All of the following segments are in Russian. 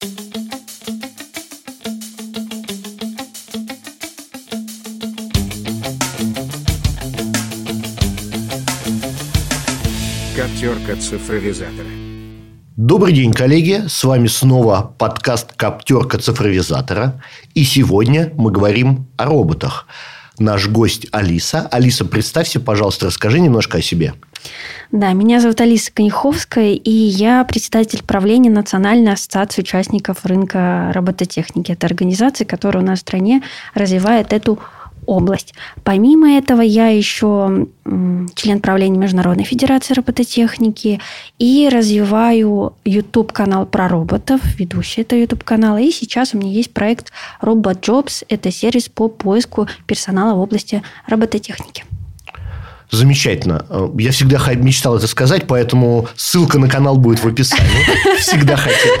Коптерка цифровизатора. Добрый день, коллеги! С вами снова подкаст «Коптерка цифровизатора». И сегодня мы говорим о роботах. Наш гость Алиса. Алиса, представься, пожалуйста, расскажи немножко о себе. Да, меня зовут Алиса Коньховская, и я председатель правления Национальной ассоциации участников рынка робототехники. Это организация, которая у нас в стране развивает эту область. Помимо этого, я еще член правления Международной Федерации робототехники и развиваю YouTube-канал про роботов, ведущий это YouTube-канал. И сейчас у меня есть проект Robot Jobs. Это сервис по поиску персонала в области робототехники. Замечательно. Я всегда мечтал это сказать, поэтому ссылка на канал будет в описании. Всегда хотел.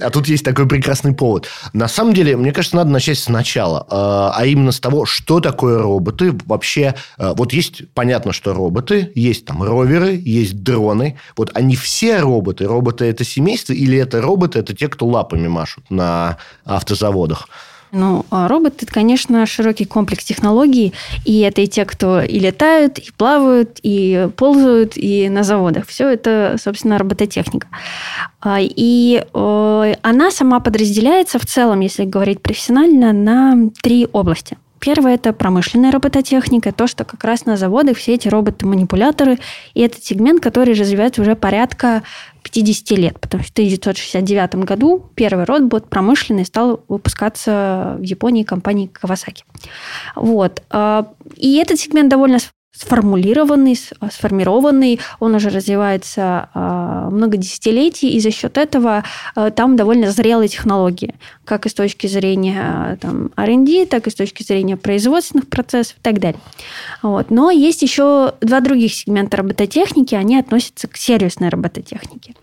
А тут есть такой прекрасный повод. На самом деле, мне кажется, надо начать сначала. А, а именно с того, что такое роботы. Вообще, а, вот есть, понятно, что роботы. Есть там роверы, есть дроны. Вот они все роботы. Роботы – это семейство или это роботы – это те, кто лапами машут на автозаводах? Ну, а робот – это, конечно, широкий комплекс технологий, и это и те, кто и летают, и плавают, и ползают, и на заводах. Все это, собственно, робототехника. А, и она сама подразделяется в целом, если говорить профессионально, на три области – Первое – это промышленная робототехника, то, что как раз на заводах все эти роботы-манипуляторы, и этот сегмент, который развивается уже порядка 50 лет, потому что в 1969 году первый робот промышленный стал выпускаться в Японии компанией Kawasaki. Вот. А, и этот сегмент довольно сформулированный, сформированный, он уже развивается э, много десятилетий, и за счет этого э, там довольно зрелые технологии, как и с точки зрения там, R&D, так и с точки зрения производственных процессов и так далее. Вот. Но есть еще два других сегмента робототехники, они относятся к сервисной робототехнике.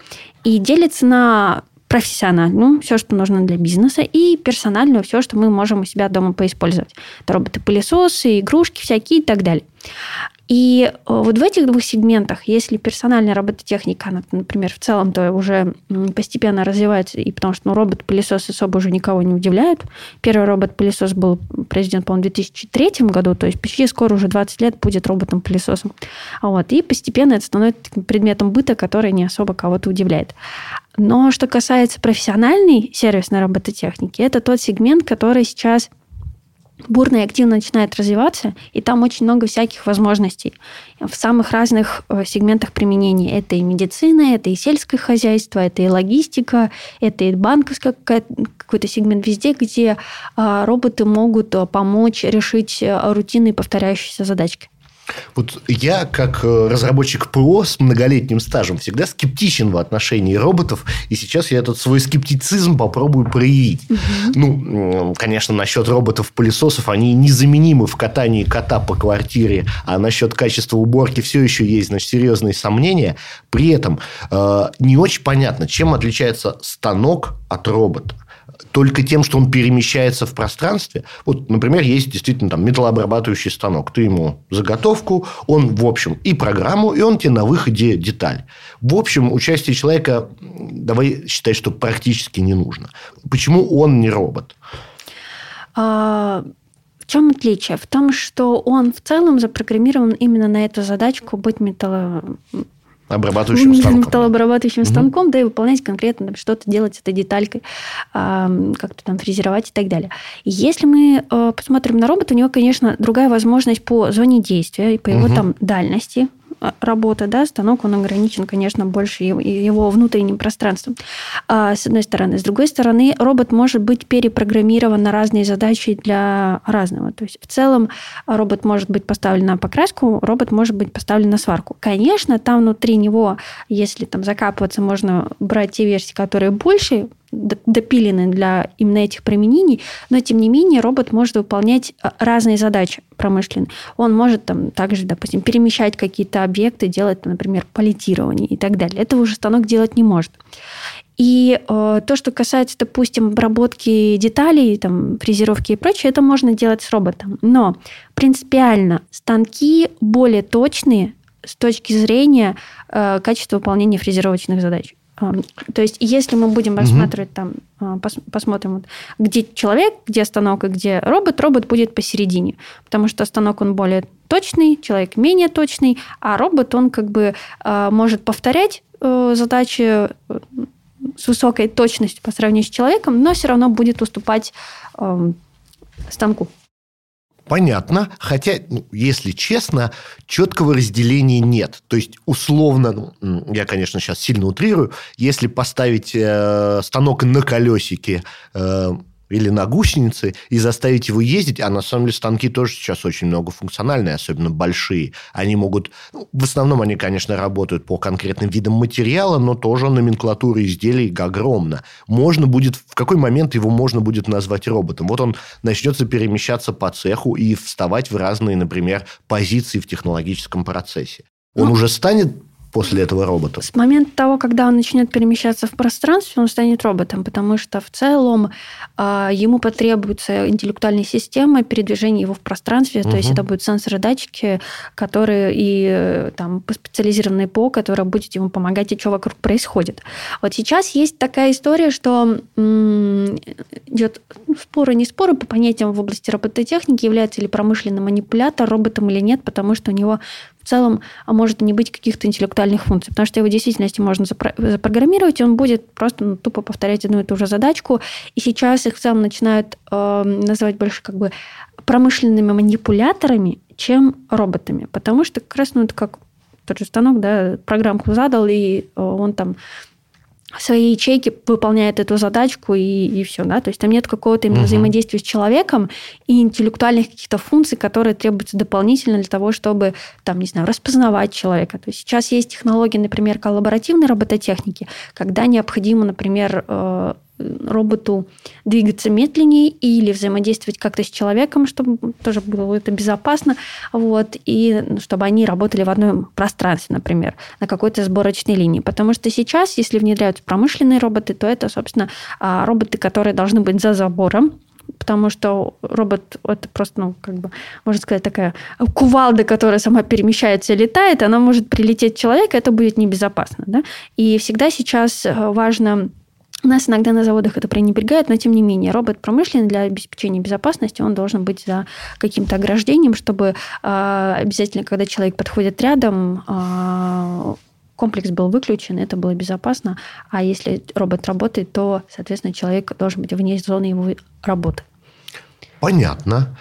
И делятся на профессиональную, все, что нужно для бизнеса, и персональную, все, что мы можем у себя дома поиспользовать. Это роботы-пылесосы, игрушки всякие и так далее. И э, вот в этих двух сегментах, если персональная робототехника, она, например, в целом то уже постепенно развивается, и потому что ну, робот-пылесос особо уже никого не удивляет. Первый робот-пылесос был произведен, по-моему, в 2003 году, то есть почти скоро уже 20 лет будет роботом-пылесосом. Вот, и постепенно это становится предметом быта, который не особо кого-то удивляет. Но что касается профессиональной сервисной робототехники, это тот сегмент, который сейчас бурно и активно начинает развиваться, и там очень много всяких возможностей в самых разных э, сегментах применения. Это и медицина, это и сельское хозяйство, это и логистика, это и банковский какой-то сегмент везде, где а, роботы могут э, помочь решить э, рутинные повторяющиеся задачки. Вот я, как э, разработчик ПО с многолетним стажем, всегда скептичен в отношении роботов. И сейчас я этот свой скептицизм попробую проявить. Угу. Ну, конечно, насчет роботов-пылесосов, они незаменимы в катании кота по квартире. А насчет качества уборки все еще есть значит, серьезные сомнения. При этом э, не очень понятно, чем отличается станок от робота только тем, что он перемещается в пространстве. Вот, например, есть действительно там металлообрабатывающий станок. Ты ему заготовку, он, в общем, и программу, и он тебе на выходе деталь. В общем, участие человека, давай считать, что практически не нужно. Почему он не робот? А... В чем отличие? В том, что он в целом запрограммирован именно на эту задачку быть металло Обрабатывающим станком. Металлообрабатывающим угу. станком, да, и выполнять конкретно там, что-то делать с этой деталькой, как-то там фрезеровать и так далее. И если мы э, посмотрим на робота, у него, конечно, другая возможность по зоне действия и по его угу. там дальности, а, работа, да, станок, он ограничен, конечно, больше его внутренним пространством, а, с одной стороны. С другой стороны, робот может быть перепрограммирован на разные задачи для разного. То есть, в целом, робот может быть поставлен на покраску, робот может быть поставлен на сварку. Конечно, там внутри него, если там закапываться, можно брать те версии, которые больше допилены для именно этих применений, но тем не менее робот может выполнять а, разные задачи промышленные. Он может там также, допустим, перемещать какие-то объекты, делать, например, палетирование и так далее. Этого уже станок делать не может. И э, то, что касается, допустим, обработки деталей, там, фрезеровки и прочее, это можно делать с роботом. Но принципиально станки более точные с точки зрения э, качества выполнения фрезеровочных задач. То есть, если мы будем рассматривать там, а, посмотрим, где человек, где станок и где робот, робот будет посередине. Потому что станок, он более точный, человек менее точный, а робот, он как бы а, может повторять э, задачи э, с высокой точностью по сравнению с человеком, но все равно будет уступать станку. Понятно, хотя, ну, если честно, четкого разделения нет. То есть, условно, ну, я, конечно, сейчас сильно утрирую, если поставить э, станок на колесике э, или на гусеницы и заставить его ездить, а на самом деле станки тоже сейчас очень многофункциональные, особенно большие. Они могут... Ну, в основном они, конечно, работают по конкретным видам материала, но тоже номенклатура изделий огромна. Можно будет... В какой момент его можно будет назвать роботом? Вот он начнется перемещаться по цеху и вставать в разные, например, позиции в технологическом процессе. Он ну, уже станет после этого робота? С момента того, когда он начнет перемещаться в пространстве, он станет роботом, потому что в целом э, ему потребуется интеллектуальная система передвижения его в пространстве, угу. то есть это будут сенсоры, датчики, которые и э, там специализированные ПО, которые будет ему помогать и что вокруг происходит. Вот сейчас есть такая история, что м- идет ну, споры, не споры по понятиям в области робототехники, является ли промышленный манипулятор роботом или нет, потому что у него в целом а может не быть каких-то интеллектуальных функций, потому что его в действительности можно запрограммировать, и он будет просто ну, тупо повторять одну и ту же задачку. И сейчас их в целом начинают э, называть больше как бы промышленными манипуляторами, чем роботами, потому что как раз ну, это как тот же станок, да, программку задал, и э, он там своей ячейки выполняет эту задачку и, и все, да, то есть там нет какого-то именно угу. взаимодействия с человеком и интеллектуальных каких-то функций, которые требуются дополнительно для того, чтобы, там, не знаю, распознавать человека. То есть сейчас есть технологии, например, коллаборативной робототехники, когда необходимо, например, э, роботу двигаться медленнее или взаимодействовать как-то с человеком, чтобы тоже было это безопасно, вот, и чтобы они работали в одном пространстве, например, на какой-то сборочной линии. Потому что сейчас, если внедряются промышленные роботы, то это, собственно, а, роботы, которые должны быть за забором, потому что робот это просто, ну, как бы, можно сказать, такая кувалда, которая сама перемещается и летает, она может прилететь человека, это будет небезопасно. Да? И всегда сейчас важно у нас иногда на заводах это пренебрегают, но тем не менее робот промышленный для обеспечения безопасности, он должен быть за каким-то ограждением, чтобы э, обязательно, когда человек подходит рядом, э, комплекс был выключен, это было безопасно. А если робот работает, то, соответственно, человек должен быть вне зоны его работы. Понятно.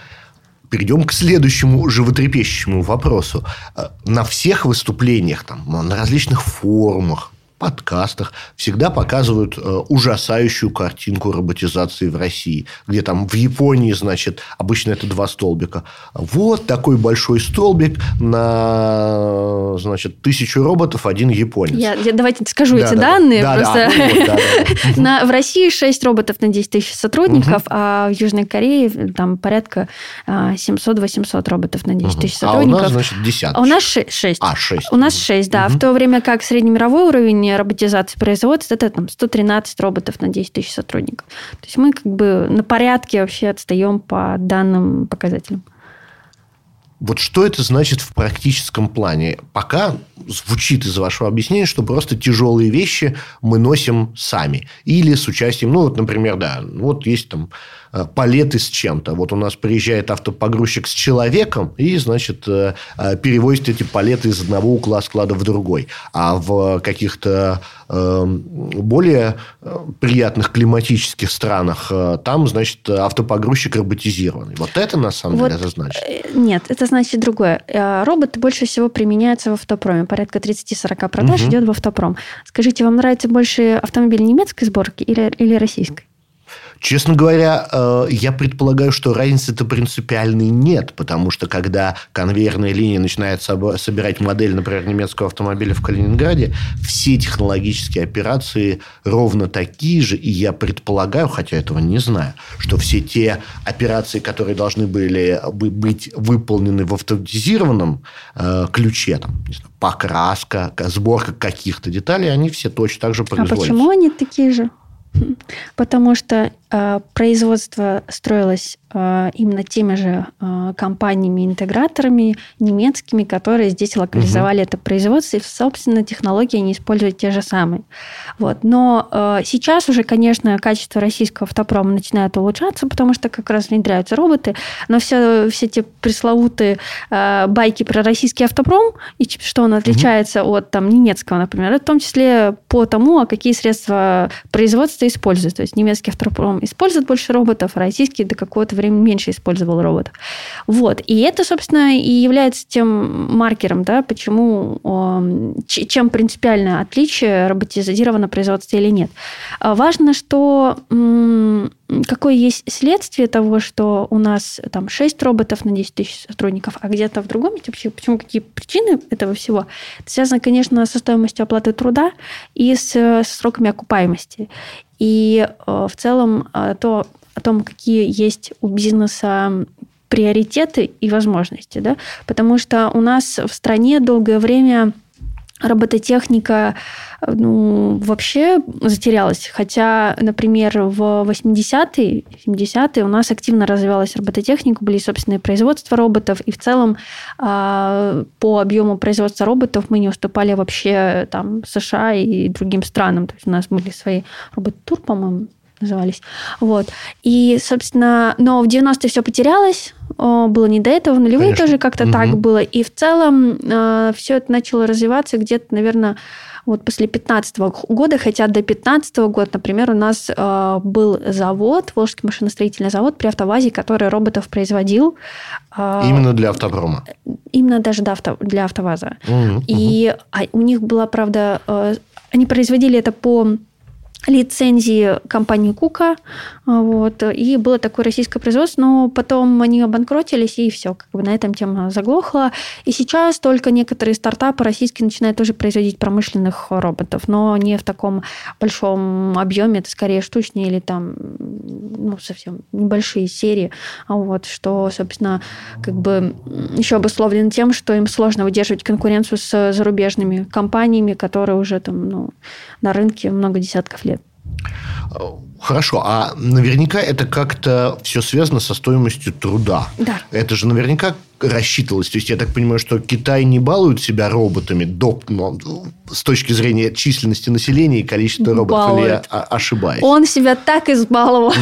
Перейдем к следующему животрепещущему вопросу. Э, на всех выступлениях, там, на различных форумах, подкастах всегда показывают э, ужасающую картинку роботизации в России, где там в Японии, значит, обычно это два столбика. Вот такой большой столбик на, значит, тысячу роботов, один японец. Я, я давайте скажу да, эти да, данные. Да, просто... да, вот, да, на, в России 6 роботов на 10 тысяч сотрудников, угу. а в Южной Корее там порядка 700-800 а, роботов на 10 угу. тысяч сотрудников. А у нас, значит, десяточка. А у нас 6. А, 6. У нас 6, да. В то время как среднемировой уровень уровень роботизации производства, это там 113 роботов на 10 тысяч сотрудников. То есть мы как бы на порядке вообще отстаем по данным показателям. Вот что это значит в практическом плане? Пока звучит из вашего объяснения, что просто тяжелые вещи мы носим сами. Или с участием, ну, вот, например, да, вот есть там Э, палеты с чем-то. Вот у нас приезжает автопогрузчик с человеком и, значит, э, э, перевозит эти палеты из одного угла склада в другой. А в каких-то более приятных климатических странах там, значит, автопогрузчик роботизированный. Вот это, на самом вот, деле, это значит? Нет, это значит другое. Роботы больше всего применяются в автопроме. Порядка 30-40 продаж угу. идет в автопром. Скажите, вам нравится больше автомобиль немецкой сборки или, или российской? Честно говоря, э, я предполагаю, что разницы-то принципиальной нет, потому что когда конвейерная линия начинает собирать модель, например, немецкого автомобиля в Калининграде, все технологические операции ровно такие же, и я предполагаю, хотя этого не знаю, что все те операции, которые должны были быть выполнены в автоматизированном э, ключе, там, не знаю, покраска, сборка каких-то деталей, они все точно так же производятся. А почему они такие же? Потому что производство строилось э, именно теми же компаниями-интеграторами немецкими, которые здесь локализовали угу. это производство, и, собственно, технологии они используют те же самые. Вот. Но сейчас уже, конечно, качество российского автопрома начинает улучшаться, потому что как раз внедряются роботы, но все, все те пресловутые байки про российский автопром, и что он отличается угу. от там, немецкого, например, в том числе по тому, а какие средства производства используют. То есть немецкий автопром использует больше роботов, а российский до какого-то времени меньше использовал роботов. Вот. И это, собственно, и является тем маркером, да, почему, чем принципиальное отличие роботизированного производства или нет. Важно, что какое есть следствие того, что у нас там 6 роботов на 10 тысяч сотрудников, а где-то в другом месте, почему какие причины этого всего? Это связано, конечно, со стоимостью оплаты труда и с, с сроками окупаемости. И э, в целом э, то, о том, какие есть у бизнеса приоритеты и возможности, да, потому что у нас в стране долгое время робототехника ну, вообще затерялась. Хотя, например, в 80-е, 70-е у нас активно развивалась робототехника, были собственные производства роботов, и в целом а, по объему производства роботов мы не уступали вообще там США и другим странам. То есть у нас были свои робот-тур, по-моему, назывались. Вот. И, собственно, но в 90-е все потерялось, было не до этого, в нулевые Конечно. тоже как-то угу. так было. И в целом э, все это начало развиваться где-то, наверное, вот после 2015 года, хотя до 2015 года, например, у нас э, был завод, Волжский машиностроительный завод при АвтоВАЗе, который роботов производил. Э, именно для автопрома? Именно даже для, авто, для АвтоВАЗа. Угу, и угу. у них была, правда, э, они производили это по лицензии компании Кука. Вот, и было такое российское производство, но потом они обанкротились, и все, как бы на этом тема заглохла. И сейчас только некоторые стартапы российские начинают тоже производить промышленных роботов, но не в таком большом объеме, это скорее штучные или там ну, совсем небольшие серии. Вот, что, собственно, как бы еще обусловлено тем, что им сложно выдерживать конкуренцию с зарубежными компаниями, которые уже там ну, на рынке много десятков лет. Хорошо, а наверняка это как-то все связано со стоимостью труда. Да. Это же наверняка рассчитывалось. То есть, я так понимаю, что Китай не балует себя роботами до, ну, с точки зрения численности населения и количества роботов, балует. или я ошибаюсь? Он себя так избаловал.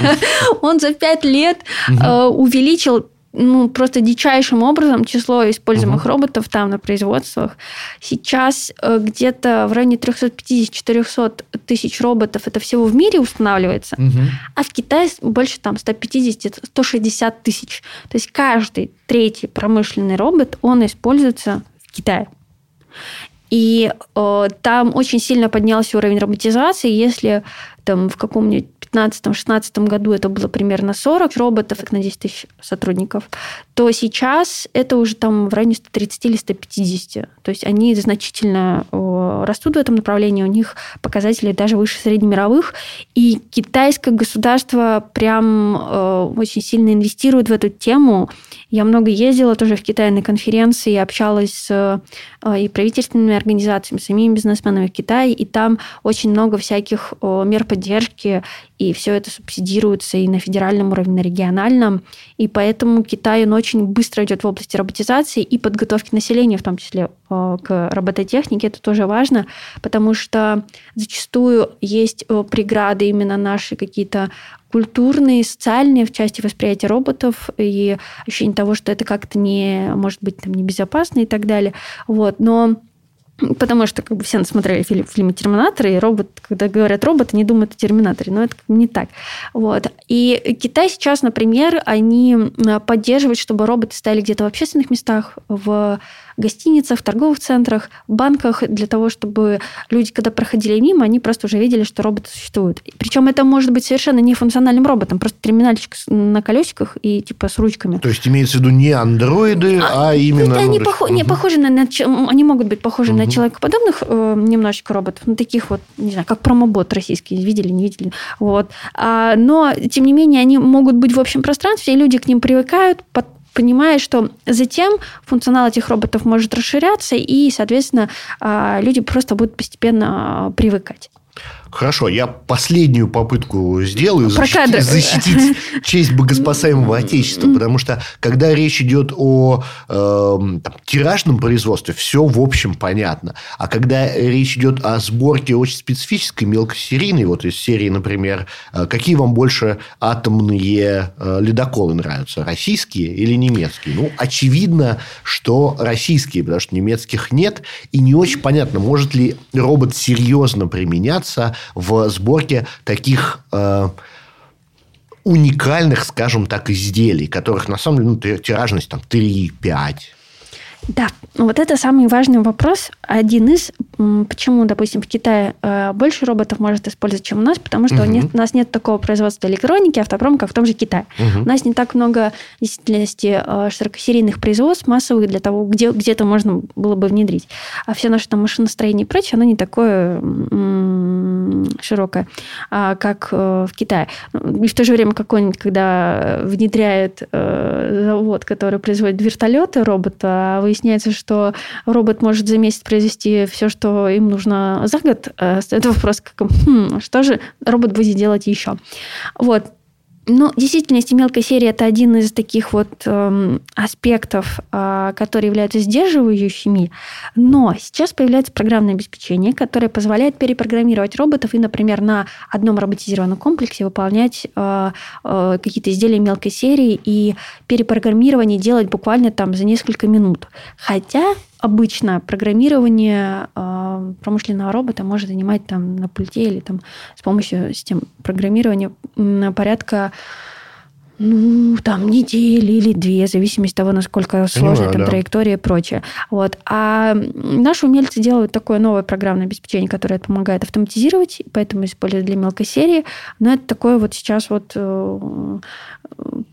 Он за пять лет э, увеличил ну, просто дичайшим образом число используемых угу. роботов там на производствах. Сейчас э, где-то в районе 350-400 тысяч роботов это всего в мире устанавливается, угу. а в Китае больше там 150-160 тысяч. То есть каждый третий промышленный робот, он используется в Китае. И э, там очень сильно поднялся уровень роботизации. Если там в каком-нибудь 2015-2016 году это было примерно 40 роботов на 10 тысяч сотрудников, то сейчас это уже там в районе 130 или 150. То есть они значительно растут в этом направлении, у них показатели даже выше среднемировых. И китайское государство прям очень сильно инвестирует в эту тему. Я много ездила тоже в Китай на конференции, общалась с э, и правительственными организациями, самими бизнесменами в Китае, и там очень много всяких мер поддержки и все это субсидируется и на федеральном уровне, и на региональном. И поэтому Китай он очень быстро идет в области роботизации и подготовки населения, в том числе к робототехнике. Это тоже важно, потому что зачастую есть преграды именно наши какие-то культурные, социальные в части восприятия роботов и ощущение того, что это как-то не может быть там небезопасно и так далее. Вот. Но Потому что как бы все смотрели фильм, фильмы «Терминатор», и робот, когда говорят робот, они думают о «Терминаторе», но это не так. Вот. И Китай сейчас, например, они поддерживают, чтобы роботы стояли где-то в общественных местах, в гостиницах, в торговых центрах, банках, для того, чтобы люди, когда проходили мимо, они просто уже видели, что роботы существуют. Причем это может быть совершенно не функциональным роботом, просто терминальчик на колесиках и типа с ручками. То есть имеется в виду не андроиды, а, а именно... Это они, ну, пох... угу. не похожи на, на... Они могут быть похожи угу. на человекоподобных э, немножечко роботов, ну, таких вот, не знаю, как промобот российский, видели, не видели. Вот. А, но, тем не менее, они могут быть в общем пространстве, и люди к ним привыкают, понимая, что затем функционал этих роботов может расширяться, и, соответственно, а, люди просто будут постепенно а, привыкать. Хорошо, я последнюю попытку сделаю Про защитить, кадры. защитить честь богоспасаемого Отечества, потому что когда речь идет о эм, там, тиражном производстве, все в общем понятно. А когда речь идет о сборке очень специфической мелкосерийной, вот из серии, например, э, какие вам больше атомные э, ледоколы нравятся, российские или немецкие? Ну, очевидно, что российские, потому что немецких нет, и не очень понятно, может ли робот серьезно применяться в сборке таких э, уникальных, скажем так, изделий, которых на самом деле ну, ти- тиражность там 3-5. Да, вот это самый важный вопрос. Один из, почему, допустим, в Китае э, больше роботов может использовать, чем у нас, потому что у, Мгм. нет- у нас нет такого производства электроники, автопрома, как в том же Китае. Мгм. У нас не так много действительности э, широкосерийных производств массовых для того, где где-то можно было бы внедрить. А все наше там машиностроение и прочее, оно не такое м, широкое, а, как э, в Китае. И в то же время какой-нибудь, когда внедряет завод, который производит вертолеты, робота, а выясняется, что робот может за месяц произвести все, что им нужно за год, э, стоит вопрос, как, хм, что же робот будет делать еще? Вот. Ну, в действительности мелкая серия это один из таких вот эм, аспектов, э, которые являются сдерживающими. Но сейчас появляется программное обеспечение, которое позволяет перепрограммировать роботов и, например, на одном роботизированном комплексе выполнять э, э, какие-то изделия мелкой серии и перепрограммирование делать буквально там за несколько минут. Хотя обычно программирование э, промышленного робота может занимать там на пульте или там с помощью систем программирования порядка ну, там, недели или две, в зависимости от того, насколько сложная там да. траектория и прочее. Вот. А наши умельцы делают такое новое программное обеспечение, которое помогает автоматизировать, поэтому используют для мелкой серии. Но это такое вот сейчас вот э,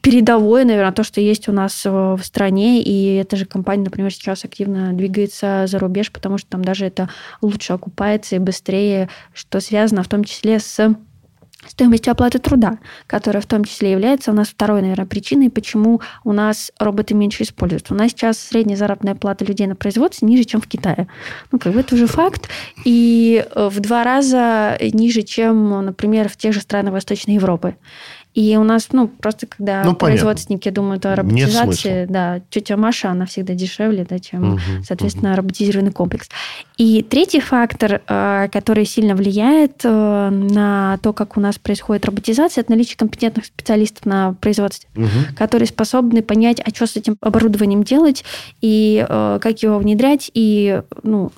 передовое, наверное, то, что есть у нас в стране, и эта же компания, например, сейчас активно двигается за рубеж, потому что там даже это лучше окупается и быстрее, что связано в том числе с стоимостью оплаты труда, которая в том числе является у нас второй, наверное, причиной, почему у нас роботы меньше используются. У нас сейчас средняя заработная плата людей на производстве ниже, чем в Китае. Ну, как бы это уже факт. И э, в два раза ниже, чем, например, в тех же странах Восточной Европы. И у нас, ну, просто когда Ну, понятно. производственники думают о роботизации, да, тетя Маша, она всегда дешевле, да, чем, Мгм, соответственно, роботизированный комплекс. И третий фактор, э, который сильно влияет э, на то, как у нас происходит роботизация, это наличие компетентных специалистов на производстве, Мгм. которые способны понять, а что с этим оборудованием делать, и э, как его внедрять, и ну,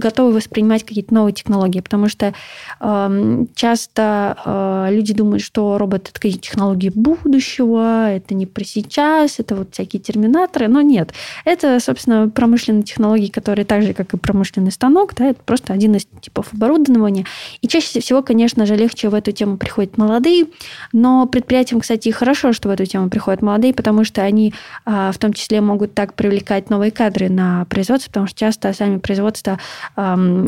готовы воспринимать какие-то новые технологии, потому что эм, часто э, люди думают, что робот это какие-то технологии будущего, это не про сейчас, это вот всякие терминаторы, но нет. Это, собственно, промышленные технологии, которые так же, как и промышленный станок, да, это просто один из типов оборудования. И чаще всего, конечно же, легче в эту тему приходят молодые, но предприятиям, кстати, хорошо, что в эту тему приходят молодые, потому что они а, в том числе могут так привлекать новые кадры на производство, потому что часто сами производства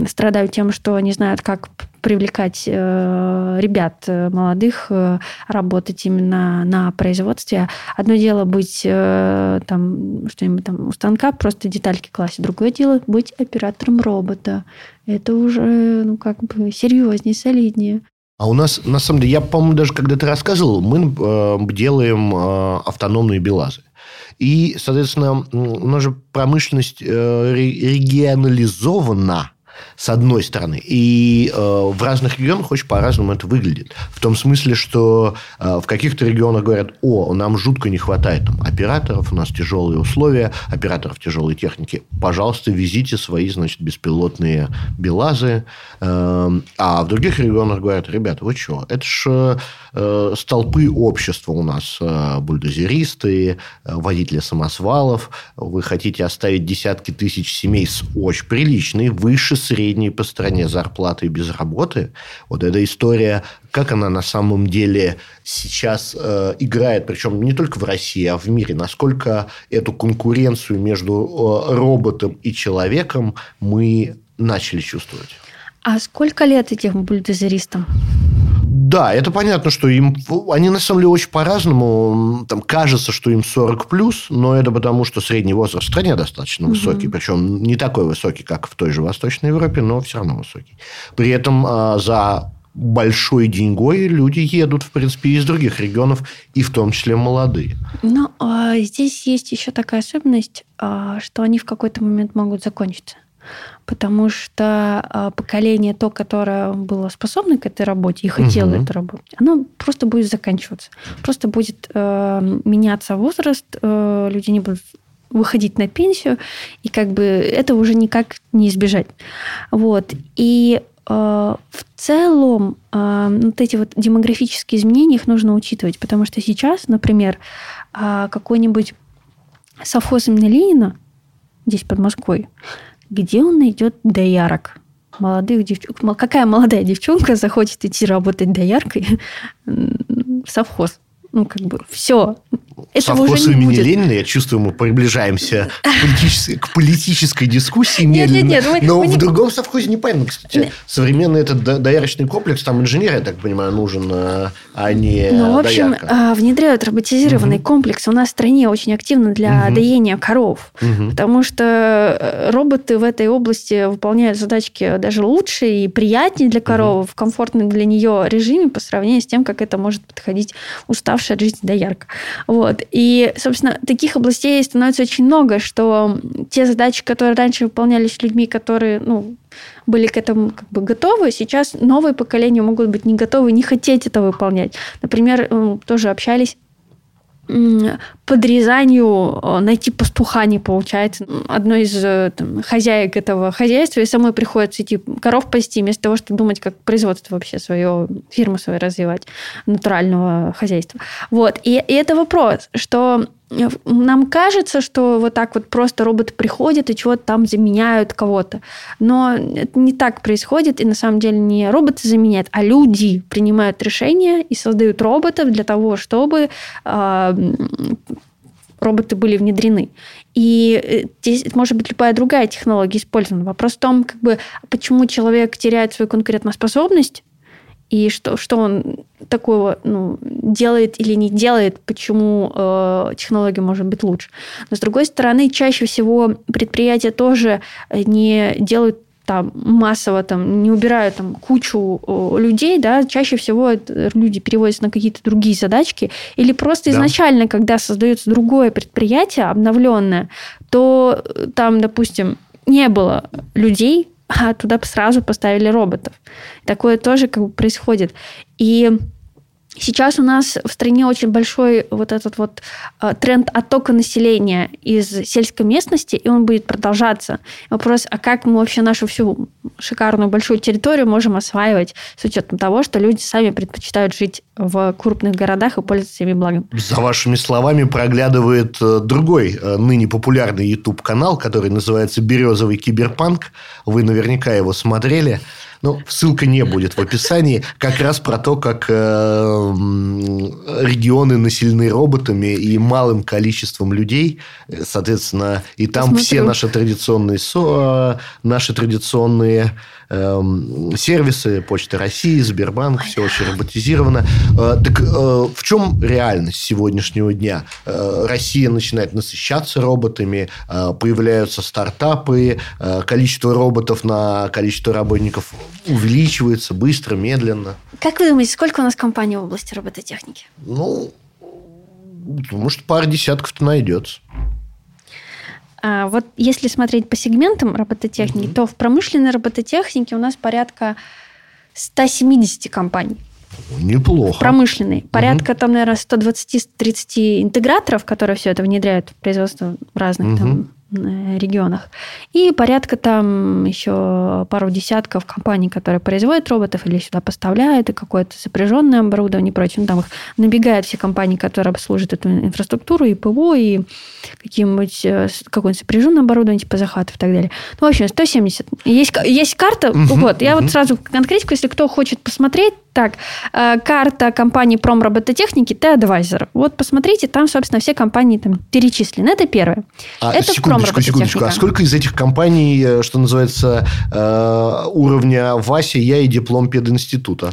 страдают тем, что не знают, как привлекать э, ребят э, молодых э, работать именно на производстве. Одно дело быть э, там что-нибудь там у станка, просто детальки класть. Другое дело быть оператором робота. Это уже, ну, как бы серьезнее, солиднее. А у нас, на самом деле, я, по-моему, даже когда ты рассказывал, мы э, делаем э, автономные белазы. И, соответственно, у нас же промышленность э, ре- регионализована, с одной стороны. И э, в разных регионах очень по-разному это выглядит. В том смысле, что э, в каких-то регионах говорят, о, нам жутко не хватает там, операторов, у нас тяжелые условия, операторов тяжелой техники. Пожалуйста, везите свои, значит, беспилотные белазы. Э, а в других регионах говорят, ребята, вы что, это ж э, столпы общества у нас. Э, бульдозеристы, э, водители самосвалов. Вы хотите оставить десятки тысяч семей с очень приличной, выше средней по стране зарплатой без работы. Вот эта история, как она на самом деле сейчас э, играет, причем не только в России, а в мире, насколько эту конкуренцию между э, роботом и человеком мы начали чувствовать. А сколько лет этим бульдозеристам? Да, это понятно, что им... Они, на самом деле, очень по-разному. Там кажется, что им 40 плюс, но это потому, что средний возраст в стране достаточно Мгм. высокий. Причем не такой высокий, как в той же Восточной Европе, но все равно высокий. При этом а, за большой деньгой люди едут, в принципе, из других регионов, и в том числе молодые. Но а, здесь есть еще такая особенность, а, что они в какой-то момент могут закончиться. Потому что а, поколение, то, которое было способно к этой работе и хотело угу. эту работу, оно просто будет заканчиваться. Просто будет э, меняться возраст, э, люди не будут выходить на пенсию, и как бы это уже никак не избежать. Вот. И э, в целом э, вот эти вот демографические изменения их нужно учитывать, потому что сейчас, например, э, какой-нибудь совхоз имени Ленина здесь под Москвой, где он найдет доярок? Молодых девчонок. Какая молодая девчонка захочет идти работать дояркой в совхоз? ну, как бы, все. Совхоз уже не имени будет. Ленина, я чувствую, мы приближаемся к политической, к политической дискуссии медленно. Нет, нет, нет, мы, Но мы в не... другом совхозе не понятно, кстати. Нет. Современный этот доярочный комплекс, там инженер, я так понимаю, нужен, а, а не Ну, в общем, доярка. А, внедряют роботизированный угу. комплекс. У нас в стране очень активно для угу. доения коров. Угу. Потому что э, роботы в этой области выполняют задачки даже лучше и приятнее для коровы, угу. в комфортном для нее режиме по сравнению с тем, как это может подходить уставшая от жизни доярка. Вот. И, собственно, таких областей становится очень много, что те задачи, которые раньше выполнялись людьми, которые, ну, были к этому как бы готовы, сейчас новые поколения могут быть не готовы, не хотеть это выполнять. Например, тоже общались подрезанию э, найти пастуха не получается. Одной из э, там, хозяек этого хозяйства и самой приходится идти коров пасти, вместо того, чтобы думать, как производство вообще свое, фирму свою развивать, натурального хозяйства. Вот. И, и это вопрос, что нам кажется, что вот так вот просто роботы приходят и чего-то там заменяют кого-то. Но это не так происходит, и на самом деле не роботы заменяют, а люди принимают решения и создают роботов для того, чтобы э, роботы были внедрены. И э, здесь может быть любая другая технология использована. Вопрос в том, как бы, почему человек теряет свою конкурентоспособность, и что, что он такого ну, делает или не делает, почему э, технология может быть лучше. Но с другой стороны, чаще всего предприятия тоже не делают там массово там не убирают там кучу людей, да, чаще всего люди переводятся на какие-то другие задачки, или просто да. изначально, когда создается другое предприятие обновленное, то э, там, допустим, не было людей, а туда сразу поставили роботов. Такое тоже как бы происходит. И Сейчас у нас в стране очень большой вот этот вот э, тренд оттока населения из сельской местности, и он будет продолжаться. Вопрос, а как мы вообще нашу всю шикарную большую территорию можем осваивать с учетом того, что люди сами предпочитают жить в крупных городах и пользоваться ими благом? За вашими словами проглядывает э, другой э, ныне популярный YouTube-канал, который называется «Березовый киберпанк». Вы наверняка его смотрели. Ну, ссылка не будет в описании. Как раз про то, как э, регионы населены роботами и малым количеством людей. Соответственно, и там Посмотрю. все наши традиционные, со, наши традиционные сервисы, Почта России, Сбербанк, Ой, все очень роботизировано. Э, так э, в чем реальность сегодняшнего дня? Э, Россия начинает насыщаться роботами, появляются стартапы, количество роботов на количество работников увеличивается быстро, медленно. Как вы думаете, сколько у нас компаний в области робототехники? Ну, может, пара десятков-то найдется. А, вот если смотреть по сегментам робототехники, mm-hmm. то в промышленной робототехнике у нас порядка 170 компаний. Неплохо. Промышленный. Порядка угу. там, наверное, 120-130 интеграторов, которые все это внедряют в производство разных угу. там регионах. И порядка там еще пару десятков компаний, которые производят роботов или сюда поставляют, и какое-то сопряженное оборудование и прочее. Ну, там их набегают все компании, которые обслуживают эту инфраструктуру, и ПВО, и каким-нибудь, э, какое-нибудь сопряженное оборудование, типа захватов и так далее. Ну, в общем, 170. Есть, есть карта. Угу, вот, я угу. вот сразу конкретику, если кто хочет посмотреть, так, э, карта компании промробототехники T-Advisor. Вот посмотрите, там, собственно, все компании там перечислены. Это первое. А, это секундочку, секундочку. А сколько из этих компаний, э, что называется, э, уровня Вася, я и диплом пединститута?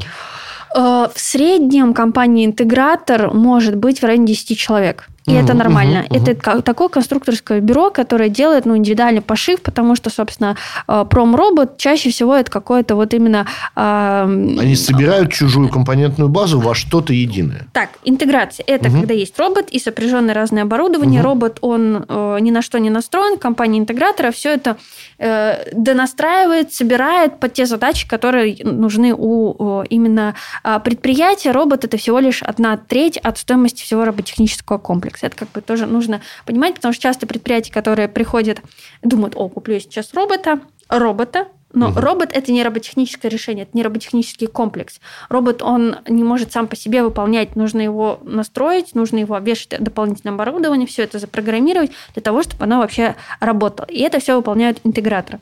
В среднем компания-интегратор может быть в районе 10 человек. И это нормально. Это такое конструкторское бюро, которое делает ну, индивидуальный пошив, потому что, собственно, э, промробот чаще всего это какое-то вот именно... Э, Они собирают чужую компонентную базу во что-то единое. Так, интеграция. Это угу. когда есть робот и сопряженное разное оборудование. Угу. Робот, он э, ни на что не настроен. Компания интегратора все это э, донастраивает, собирает под те задачи, которые нужны у э, именно э, предприятия. Робот – это всего лишь одна треть от стоимости всего роботехнического комплекса. Это как бы тоже нужно понимать, потому что часто предприятия, которые приходят, думают, о, куплю я сейчас робота, робота, но угу. робот это не роботехническое решение, это не роботехнический комплекс. Робот, он не может сам по себе выполнять, нужно его настроить, нужно его обвешать дополнительное оборудование, все это запрограммировать для того, чтобы оно вообще работало. И это все выполняют интеграторы.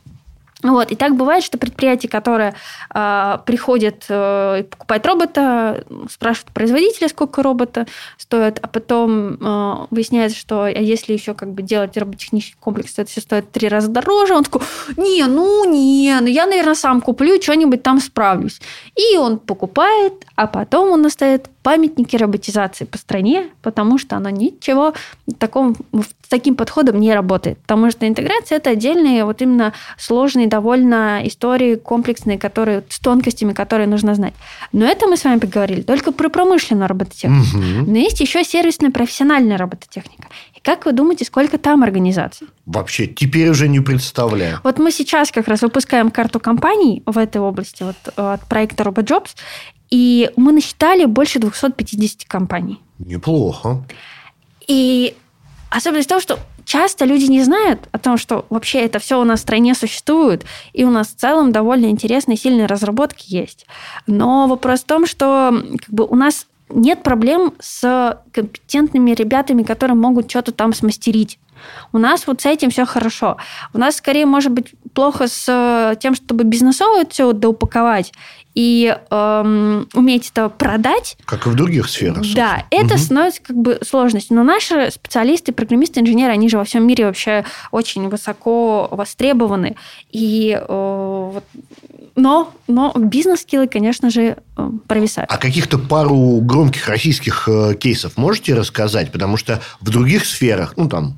Вот. И так бывает, что предприятие, которое э, приходит э, покупать робота, спрашивает производителя, сколько робота стоит, а потом э, выясняется, что а если еще как бы делать роботехнический комплекс, то это все стоит три раза дороже. Он такой, не, ну не, ну я, наверное, сам куплю, что-нибудь там справлюсь. И он покупает, а потом он оставит памятники роботизации по стране, потому что она ничего таком, с таким подходом не работает. Потому что интеграция – это отдельные вот именно сложные довольно истории, комплексные, которые, с тонкостями, которые нужно знать. Но это мы с вами поговорили только про промышленную робототехнику. Угу. Но есть еще сервисная профессиональная робототехника. И как вы думаете, сколько там организаций? Вообще, теперь уже не представляю. Вот мы сейчас как раз выпускаем карту компаний в этой области вот, от проекта RoboJobs, и мы насчитали больше 250 компаний. Неплохо. И особенность в том, что часто люди не знают о том, что вообще это все у нас в стране существует, и у нас в целом довольно интересные, сильные разработки есть. Но вопрос в том, что как бы, у нас нет проблем с компетентными ребятами, которые могут что-то там смастерить. У нас вот с этим все хорошо. У нас скорее может быть плохо с тем, чтобы бизнесово все доупаковать и эм, уметь это продать. Как и в других сферах. Да, это угу. становится как бы сложностью. Но наши специалисты, программисты, инженеры, они же во всем мире вообще очень высоко востребованы. И э, вот но, но бизнес-скиллы, конечно же, э, провисают. А каких-то пару громких российских э, кейсов можете рассказать? Потому что в других сферах, ну, там,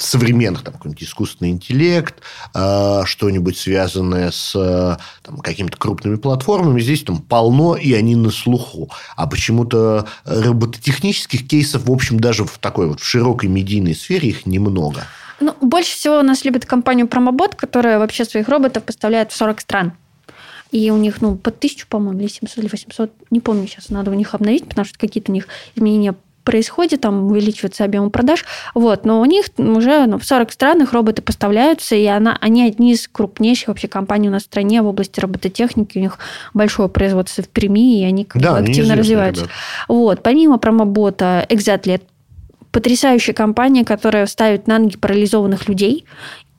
современных, там, какой-нибудь искусственный интеллект, э, что-нибудь связанное с э, какими-то крупными платформами, здесь там полно, и они на слуху. А почему-то робототехнических кейсов, в общем, даже в такой вот в широкой медийной сфере их немного. Ну, больше всего у нас любит компанию Промобот, которая вообще своих роботов поставляет в 40 стран. И у них, ну, по тысячу, по-моему, или 700, или 800, не помню сейчас, надо у них обновить, потому что какие-то у них изменения происходит, там увеличивается объем продаж, вот, но у них уже ну, в 40 странах роботы поставляются, и она, они одни из крупнейших вообще компаний у нас в стране в области робототехники, у них большое производство в Перми, и они как да, бы активно развиваются. Ребят. Вот, помимо промобота, Exactly, потрясающая компания, которая ставит на ноги парализованных людей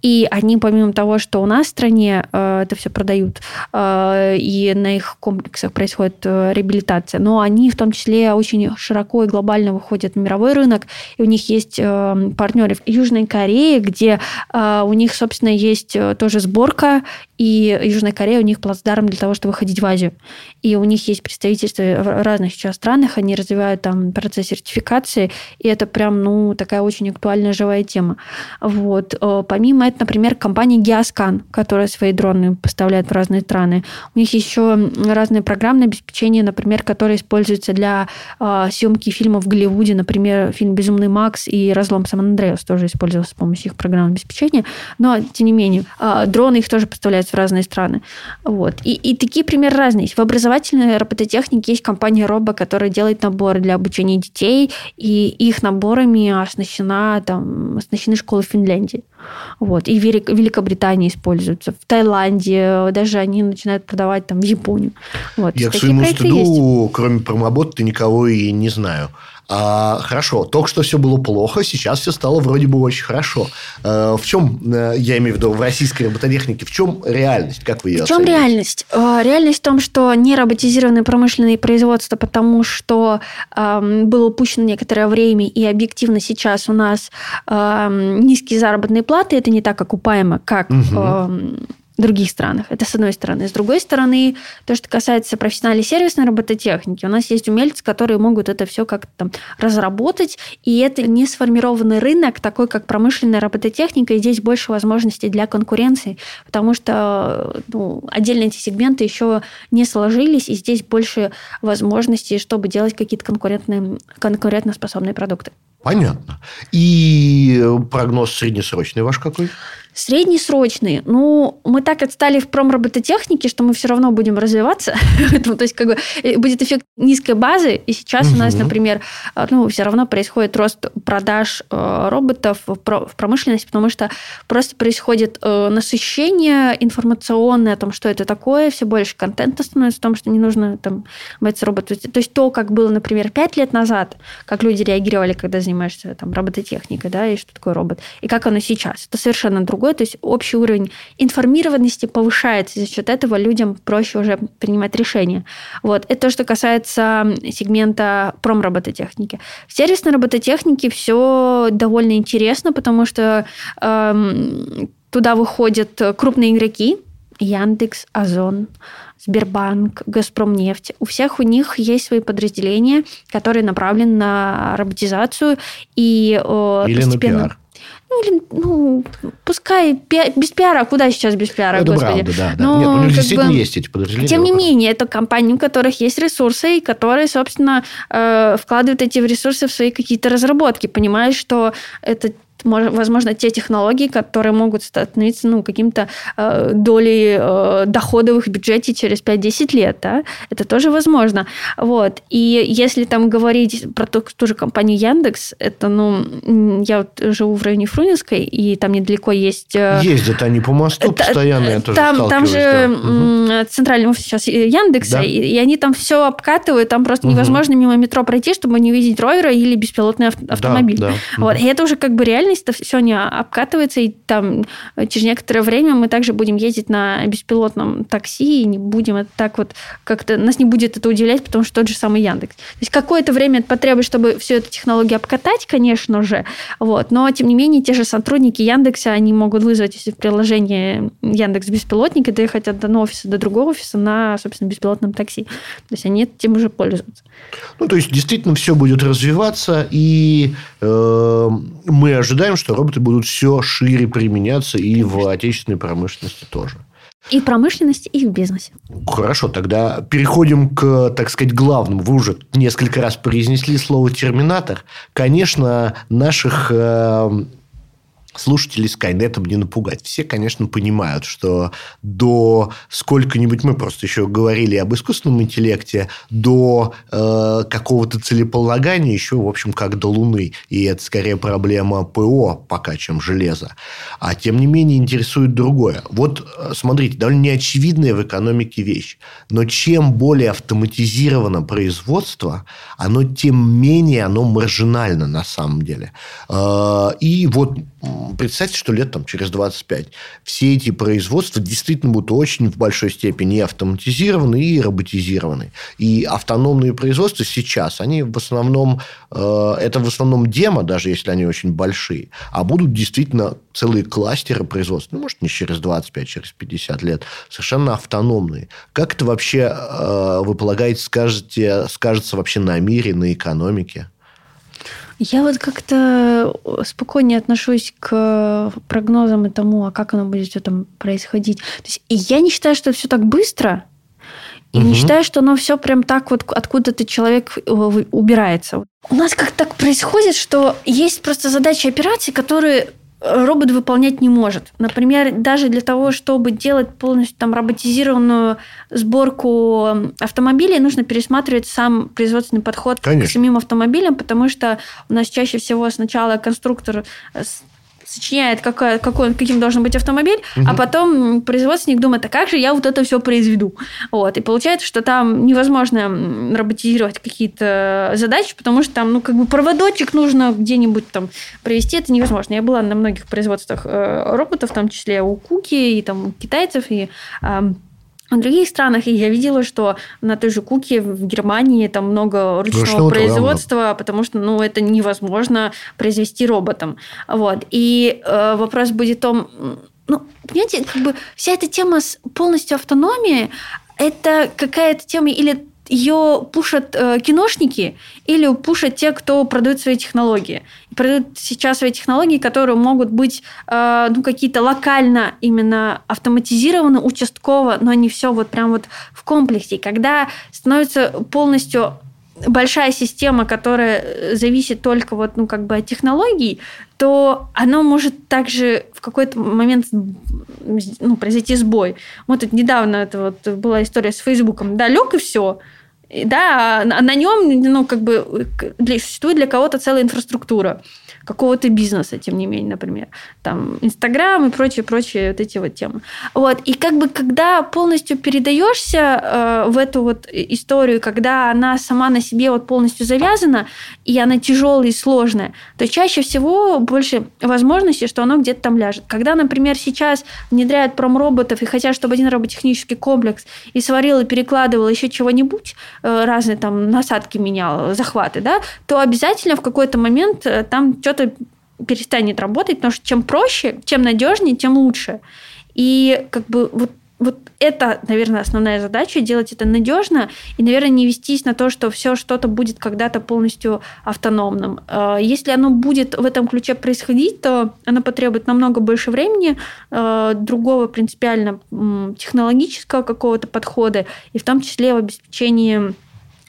и они, помимо того, что у нас в стране э, это все продают, э, и на их комплексах происходит э, реабилитация, но они в том числе очень широко и глобально выходят на мировой рынок, и у них есть партнеры в Южной Корее, где у них, собственно, есть тоже сборка, и Южная Корея у них плацдарм для того, чтобы выходить в Азию. И у них есть представительства в разных сейчас странах, они развивают там процесс сертификации, и это прям, ну, такая очень актуальная живая тема. Вот. Помимо этого, например, компания Geoscan, которая свои дроны поставляет в разные страны. У них еще разные программные обеспечения, например, которые используются для э, съемки фильмов в Голливуде. Например, фильм «Безумный Макс» и «Разлом Сан-Андреас» тоже использовался с помощью их программного обеспечения. Но, тем не менее, э, дроны их тоже поставляются в разные страны. Вот. И, и такие примеры разные. В образовательной робототехнике есть компания Робо, которая делает наборы для обучения детей, и их наборами оснащена, там, оснащены школы Финляндии. Вот. И в Великобритании используются, в Таиланде, даже они начинают продавать там в Японию. Вот. Я к своему стыду, есть. кроме промобот, никого и не знаю. А, хорошо, только что все было плохо, сейчас все стало вроде бы очень хорошо. А, в чем, э, я имею в виду, в российской робототехнике, в чем реальность? Как вы ее В чем реальность? А, реальность в том, что не роботизированные промышленные производства, потому что э, было упущено некоторое время, и объективно сейчас у нас э, низкие заработные платы, это не так окупаемо, как угу. э, других странах. Это с одной стороны. С другой стороны, то, что касается профессиональной сервисной робототехники, у нас есть умельцы, которые могут это все как-то там разработать, и это не сформированный рынок, такой как промышленная робототехника, и здесь больше возможностей для конкуренции, потому что ну, отдельно эти сегменты еще не сложились, и здесь больше возможностей, чтобы делать какие-то конкурентные, конкурентоспособные продукты. Понятно. И прогноз среднесрочный ваш какой? Среднесрочные. Ну, мы так отстали в промробототехнике, что мы все равно будем развиваться. То есть, как бы э, будет эффект низкой базы. И сейчас у нас, например, э, ну, все равно происходит рост продаж э, роботов в промышленности, потому что просто происходит насыщение информационное о том, что это такое, все больше контента становится о том, что не нужно там бояться роботов. То есть то, как было, например, пять лет назад, как люди реагировали, когда занимаешься там робототехникой, да, и что такое робот, и как оно сейчас. Это совершенно другое другой, то есть общий уровень информированности повышается, за счет этого людям проще уже принимать решения. Вот. Это то, что касается сегмента промробототехники. В сервисной робототехнике все довольно интересно, потому что эм, туда выходят крупные игроки, Яндекс, Озон, Сбербанк, Газпромнефть. У всех у них есть свои подразделения, которые направлены на роботизацию и э, Или постепенно... на пиар. Ну, или, ну, пускай пи... без пиара, куда сейчас без пиара, это господи? Правда, да, да. Но, Нет, у них действительно бы, есть эти подразделения. Тем не менее, это компании, у которых есть ресурсы, и которые, собственно, э, вкладывают эти ресурсы в свои какие-то разработки, понимая, что это возможно, те технологии, которые могут становиться ну, каким-то э, долей э, в их бюджете через 5-10 лет. Да? Это тоже возможно. Вот. И если там говорить про ту, ту же компанию Яндекс, это, ну, я вот живу в районе Фрунзенской, и там недалеко есть... Э, Ездят они по мосту это, постоянно, я тоже там, там же да. центральный офис сейчас Яндекса, да? и, и они там все обкатывают, там просто угу. невозможно мимо метро пройти, чтобы не увидеть ровера или беспилотный автомобиль. Да, да. Вот. И это уже как бы реальность все не обкатывается, и там э, через некоторое время мы также будем ездить на беспилотном такси, и не будем это так вот как-то... Нас не будет это удивлять, потому что тот же самый Яндекс. То есть какое-то время это потребует, чтобы всю эту технологию обкатать, конечно же, вот, но тем не менее те же сотрудники Яндекса, они могут вызвать, если в приложении Яндекс Беспилотник, и доехать от одного офиса до другого офиса на, собственно, беспилотном такси. То есть они этим уже пользуются. Ну, то есть действительно все будет развиваться, и э, мы ожидаем ожидаем, что роботы будут все шире применяться и в отечественной промышленности тоже. И в промышленности, и в бизнесе. Хорошо, тогда переходим к, так сказать, главному. Вы уже несколько раз произнесли слово терминатор. Конечно, наших э, слушателей Скайнетом не напугать. Все, конечно, понимают, что до сколько-нибудь, мы просто еще говорили об искусственном интеллекте, до э, какого-то целеполагания еще, в общем, как до Луны. И это скорее проблема ПО пока, чем железа. А тем не менее интересует другое. Вот, э, смотрите, довольно неочевидная в экономике вещь. Но чем более автоматизировано производство, оно тем менее оно маржинально на самом деле. Э, и вот представьте, что лет там, через 25 все эти производства действительно будут очень в большой степени автоматизированы, и роботизированы. И автономные производства сейчас, они в основном, э, это в основном демо, даже если они очень большие, а будут действительно целые кластеры производства, ну, может, не через 25, через 50 лет, совершенно автономные. Как это вообще, э, вы полагаете, скажете, скажется вообще на мире, на экономике? Я вот как-то спокойнее отношусь к прогнозам и тому, а как оно будет все там происходить. То есть я не считаю, что все так быстро, и угу. не считаю, что оно все прям так вот откуда-то человек э, убирается. У нас как так происходит, что есть просто задачи операции, которые робот выполнять не может. Например, даже для того, чтобы делать полностью там роботизированную сборку автомобилей, нужно пересматривать сам производственный подход Конечно. к самим автомобилям, потому что у нас чаще всего сначала конструктор сочиняет, какой, какой, каким должен быть автомобиль, угу. а потом производственник думает, а как же я вот это все произведу? Вот. И получается, что там невозможно роботизировать какие-то задачи, потому что там, ну, как бы проводочек нужно где-нибудь там провести, это невозможно. Я была на многих производствах э, роботов, в том числе у Куки и там у китайцев, и в других странах я видела, что на той же Куке в Германии там много ручного Ручного производства, главное. потому что ну, это невозможно произвести роботом. Вот. И э, вопрос будет в том, ну, понимаете, как бы вся эта тема с полностью автономией, это какая-то тема или ее пушат э, киношники или пушат те, кто продают свои технологии. И продают сейчас свои технологии, которые могут быть э, ну, какие-то локально именно автоматизированы, участково, но не все вот прям вот в комплексе. Когда становится полностью большая система, которая э, зависит только вот, ну, как бы от технологий, то оно может также в какой-то момент ну, произойти сбой. Вот тут недавно это вот была история с Фейсбуком. Да, лег и все. Да, а на нем, ну, как бы, для, существует для кого-то целая инфраструктура какого-то бизнеса, тем не менее, например. Там Инстаграм и прочие-прочие вот эти вот темы. Вот. И как бы когда полностью передаешься э, в эту вот историю, когда она сама на себе вот полностью завязана, и она тяжелая и сложная, то чаще всего больше возможностей, что оно где-то там ляжет. Когда, например, сейчас внедряют промроботов и хотят, чтобы один роботехнический комплекс и сварил, и перекладывал еще чего-нибудь, э, разные там насадки менял, захваты, да, то обязательно в какой-то момент э, там что что-то перестанет работать, потому что чем проще, чем надежнее, тем лучше. И как бы вот вот это, наверное, основная задача, делать это надежно и, наверное, не вестись на то, что все что-то будет когда-то полностью автономным. Э, если оно будет в этом ключе происходить, то оно потребует намного больше времени, э, другого принципиально технологического какого-то подхода, и в том числе в обеспечении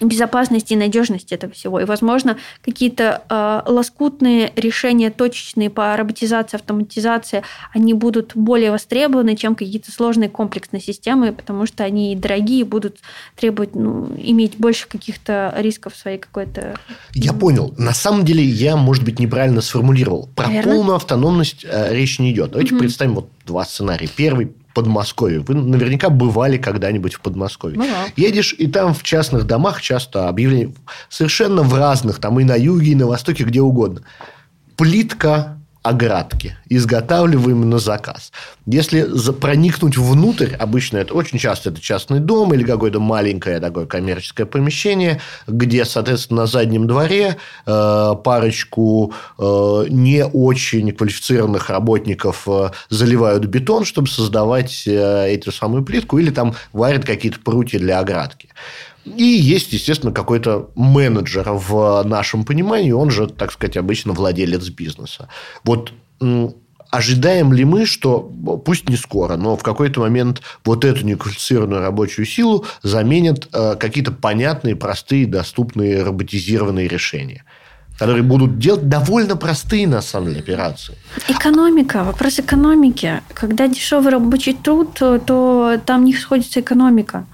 безопасности и надежности этого всего. И, возможно, какие-то э, лоскутные решения, точечные по роботизации, автоматизации, они будут более востребованы, чем какие-то сложные комплексные системы, потому что они дорогие, будут требовать, ну, иметь больше каких-то рисков своей какой-то... Я понял. На самом деле, я, может быть, неправильно сформулировал. Про Наверное? полную автономность э, речь не идет. Давайте угу. представим вот два сценария. Первый Подмосковье. Вы наверняка бывали когда-нибудь в Подмосковье. Да. Едешь, и там в частных домах часто объявления совершенно в разных, там и на юге, и на востоке, где угодно. Плитка оградки, изготавливаемые на заказ. Если проникнуть внутрь, обычно это очень часто это частный дом или какое-то маленькое такое коммерческое помещение, где, соответственно, на заднем дворе э, парочку э, не очень квалифицированных работников э, заливают бетон, чтобы создавать э, эту самую плитку, или там варят какие-то прутья для оградки. И есть, естественно, какой-то менеджер в нашем понимании, он же, так сказать, обычно владелец бизнеса. Вот ожидаем ли мы, что, пусть не скоро, но в какой-то момент вот эту неквалифицированную рабочую силу заменят э, какие-то понятные, простые, доступные роботизированные решения? которые будут делать довольно простые, на самом деле, операции. Экономика, вопрос экономики. Когда дешевый рабочий труд, то, там не сходится экономика.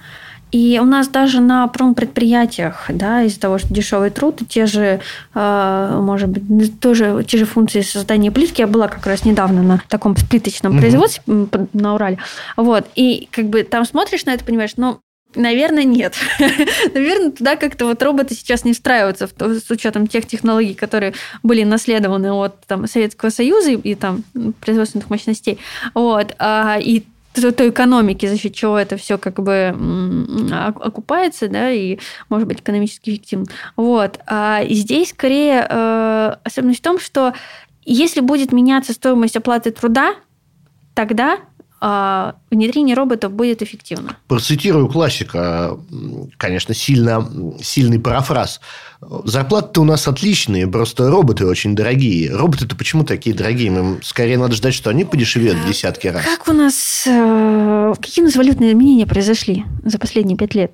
И у нас даже на промпредприятиях, да, из-за того, что дешевый труд, те же, э, может быть, тоже те же функции создания плитки. Я была как раз недавно на таком плиточном mm-hmm. производстве на Урале. Вот. И как бы там смотришь на это, понимаешь, ну, Наверное, нет. Наверное, туда как-то вот роботы сейчас не встраиваются с учетом тех технологий, которые были наследованы от там, Советского Союза и, и там производственных мощностей. Вот. А, и той экономики, за счет чего это все как бы окупается, да, и может быть экономически эффективно. Вот. А здесь скорее э, особенность в том, что если будет меняться стоимость оплаты труда, тогда а, внедрение роботов будет эффективно. Процитирую классика, конечно, сильно, сильный парафраз. Зарплаты-то у нас отличные, просто роботы очень дорогие. Роботы-то почему такие дорогие? Им скорее надо ждать, что они подешевеют в десятки раз. Как у нас... Э, какие у нас валютные изменения произошли за последние пять лет?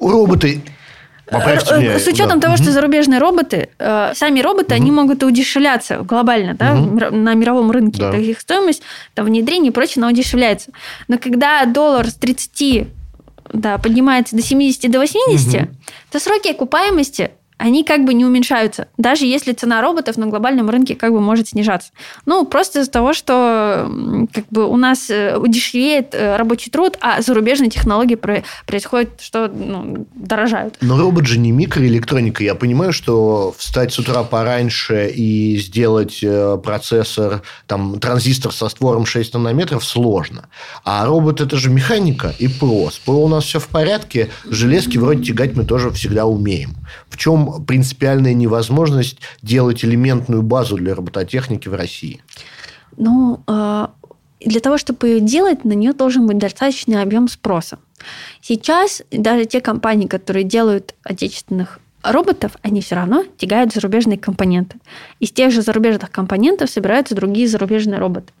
Роботы Поправьте э. С учетом да. того, что зарубежные роботы, э, сами роботы, они могут удешевляться глобально да, на мировом рынке. Да. Их стоимость, там, внедрение и прочее, она удешевляется. Но когда доллар с 30 да, поднимается до 70, до 80, угу. то сроки окупаемости они как бы не уменьшаются, даже если цена роботов на глобальном рынке как бы может снижаться. Ну, просто из-за того, что как бы у нас э, удешевеет э, рабочий труд, а зарубежные технологии происходят, что ну, дорожают. Но робот же не микроэлектроника. Я понимаю, что встать с утра пораньше и сделать э, процессор, там, транзистор со створом 6 нанометров сложно. А робот – это же механика и ПО. С ПО у нас все в порядке, железки вроде тягать мы тоже всегда умеем. В чем принципиальная невозможность делать элементную базу для робототехники в России? Ну, для того, чтобы ее делать, на нее должен быть достаточный объем спроса. Сейчас даже те компании, которые делают отечественных роботов, они все равно тягают зарубежные компоненты. Из тех же зарубежных компонентов собираются другие зарубежные роботы.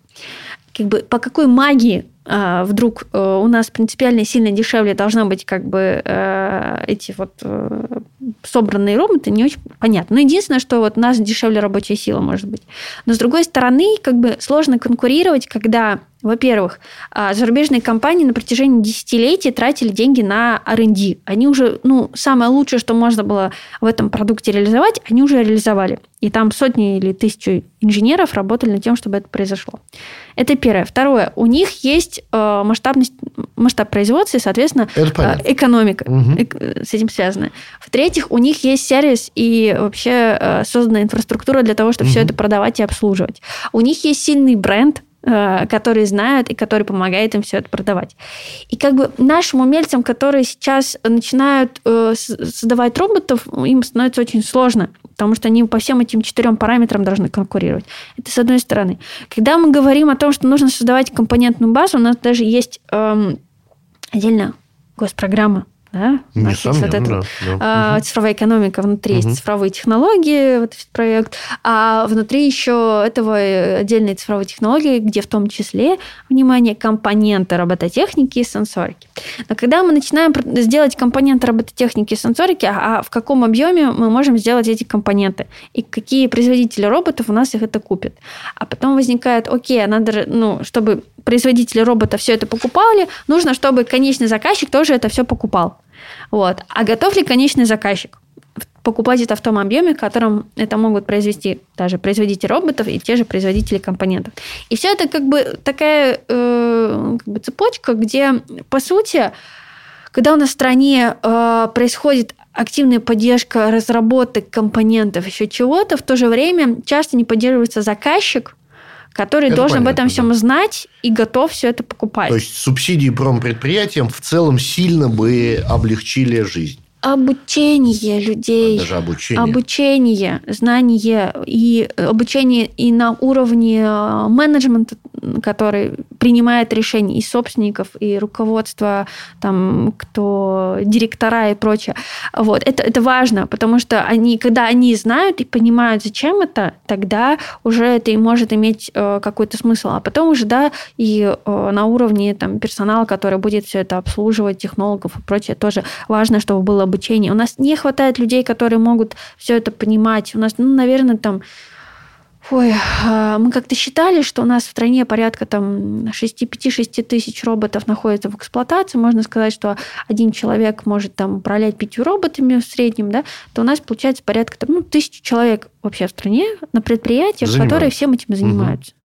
Как бы по какой магии а, вдруг э, у нас принципиально сильно дешевле должна быть как бы э, эти вот э, собранные роботы, не очень понятно. Но единственное, что вот у нас дешевле рабочая сила может быть. Но с другой стороны, как бы сложно конкурировать, когда во-первых, а, зарубежные компании на протяжении десятилетий тратили деньги на R&D. Они уже, ну, самое лучшее, что можно было в этом продукте реализовать, они уже реализовали. И там сотни или тысячи инженеров работали над тем, чтобы это произошло. Это первое. Второе. У них есть э, масштабность, масштаб производства и, соответственно, э, экономика угу. с этим связана. В-третьих, у них есть сервис и вообще созданная инфраструктура для того, чтобы угу. все это продавать и обслуживать. У них есть сильный бренд, Э, которые знают и которые помогают им все это продавать. И как бы нашим умельцам, которые сейчас начинают э, создавать роботов, им становится очень сложно, потому что они по всем этим четырем параметрам должны конкурировать. Это с одной стороны. Когда мы говорим о том, что нужно создавать компонентную базу, у нас даже есть эм, отдельно госпрограмма да? Несомненно, вот это, да, да. А, цифровая экономика, внутри угу. есть цифровые технологии, вот этот проект, а внутри еще этого отдельные цифровые технологии, где в том числе, внимание, компоненты робототехники и сенсорики. Но когда мы начинаем сделать компоненты робототехники и сенсорики, а в каком объеме мы можем сделать эти компоненты? И какие производители роботов у нас их это купят? А потом возникает, окей, а надо, ну, чтобы производители робота все это покупали, нужно, чтобы конечный заказчик тоже это все покупал. Вот. А готов ли конечный заказчик? покупать это в том объеме, в котором это могут произвести даже производители роботов и те же производители компонентов. И все это как бы такая э, как бы цепочка, где, по сути, когда у нас в стране э, происходит активная поддержка разработок компонентов, еще чего-то, в то же время часто не поддерживается заказчик, который это должен понятно, об этом всем знать и готов все это покупать. То есть субсидии промпредприятиям в целом сильно бы облегчили жизнь. Обучение людей. Даже обучение. Обучение, знание и обучение и на уровне э, менеджмента, который принимает решения и собственников, и руководства, там, кто директора и прочее. Вот. Это, это важно, потому что они, когда они знают и понимают, зачем это, тогда уже это и может иметь э, какой-то смысл. А потом уже, да, и э, на уровне там, персонала, который будет все это обслуживать, технологов и прочее, тоже важно, чтобы было обучение. У нас не хватает людей, которые могут все это понимать. У нас, ну, наверное, там Ой, а, мы как-то считали, что у нас в стране порядка там 5-6 тысяч роботов находится в эксплуатации. Можно сказать, что один человек может там управлять пятью роботами в среднем, да, то у нас получается порядка там, ну, тысячи человек вообще в стране на предприятиях, которые всем этим занимаются. Угу.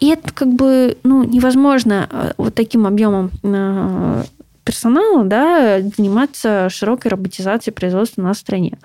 И это как бы ну, невозможно а, вот таким объемом а, персонала да, заниматься широкой роботизацией производства на стране.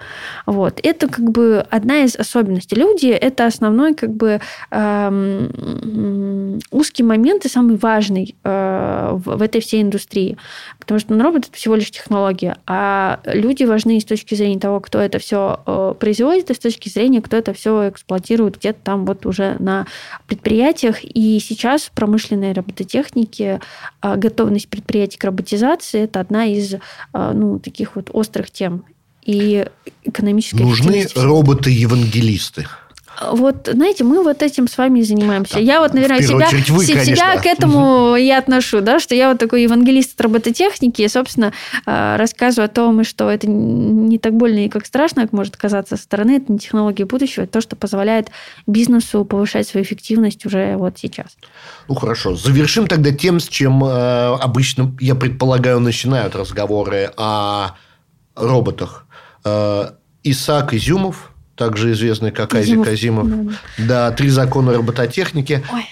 Вот. Это как бы одна из особенностей. Люди – это основной как бы эм, узкий момент и самый важный э, в, в этой всей индустрии. Потому что ну, робот – это всего лишь технология, а люди важны с точки зрения того, кто это все э, производит, и с точки зрения, кто это все эксплуатирует где-то там вот уже на предприятиях. И сейчас в промышленной робототехнике э, готовность предприятий к роботизации миграции это одна из а, ну, таких вот острых тем. И экономическая Нужны роботы-евангелисты. Вот, знаете, мы вот этим с вами занимаемся. Да. Я вот, наверное, себя, вы, себя к этому и отношу, да, что я вот такой евангелист робототехники, и, собственно, а, рассказываю о том, что это не так больно и как страшно, как может казаться со стороны, это не технологии будущего, это то, что позволяет бизнесу повышать свою эффективность уже вот сейчас. Ну, хорошо. Завершим тогда тем, с чем э, обычно, я предполагаю, начинают разговоры о роботах. Э, Исаак Изюмов, также известный как Азимов. Да. да, «Три закона робототехники». Ой.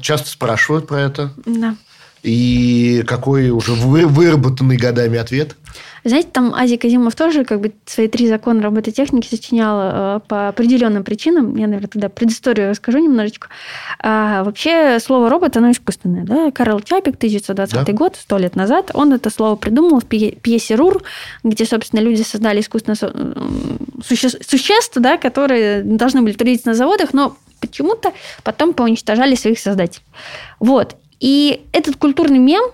Часто спрашивают про это. Да. И какой уже выработанный годами ответ? Знаете, там Азия Казимов тоже как бы свои три закона робототехники сочинял э, по определенным причинам. Я, наверное, тогда предысторию расскажу немножечко. А, вообще слово робот, оно искусственное. Да? Карл Чапик, 1920 да? год, сто лет назад, он это слово придумал в пьесе «Рур», где, собственно, люди создали искусственное суще... существ, да, которые должны были трудиться на заводах, но почему-то потом поуничтожали своих создателей. Вот. И этот культурный мем,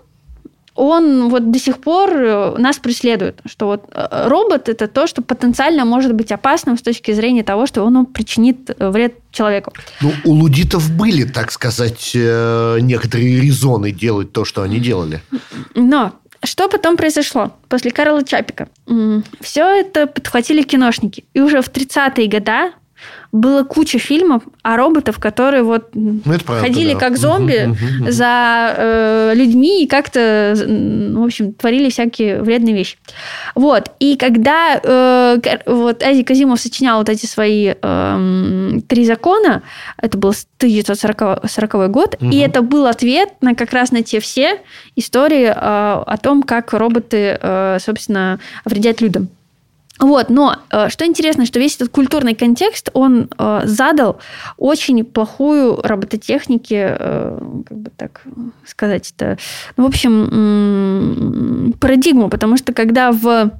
он вот до сих пор э, нас преследует, что вот э, робот это то, что потенциально может быть опасным с точки зрения того, что он причинит э, вред человеку. Ну, у лудитов были, так сказать, некоторые резоны делать то, что они делали. Но что потом произошло? После Карла Чапика все это подхватили киношники. И уже в 30-е годы было куча фильмов о роботах, которые вот ну, правда, ходили да. как зомби угу, угу, за э, людьми и как-то, в общем, творили всякие вредные вещи. Вот. И когда э, вот Эзи Казимов сочинял вот эти свои э, три закона, это был 1940 год, угу. и это был ответ на как раз на те все истории э, о том, как роботы, э, собственно, вредят людям. Вот, но э, что интересно, что весь этот культурный контекст, он э, задал очень плохую робототехнике, э, как бы так сказать, это, ну, в общем, парадигму, потому что когда в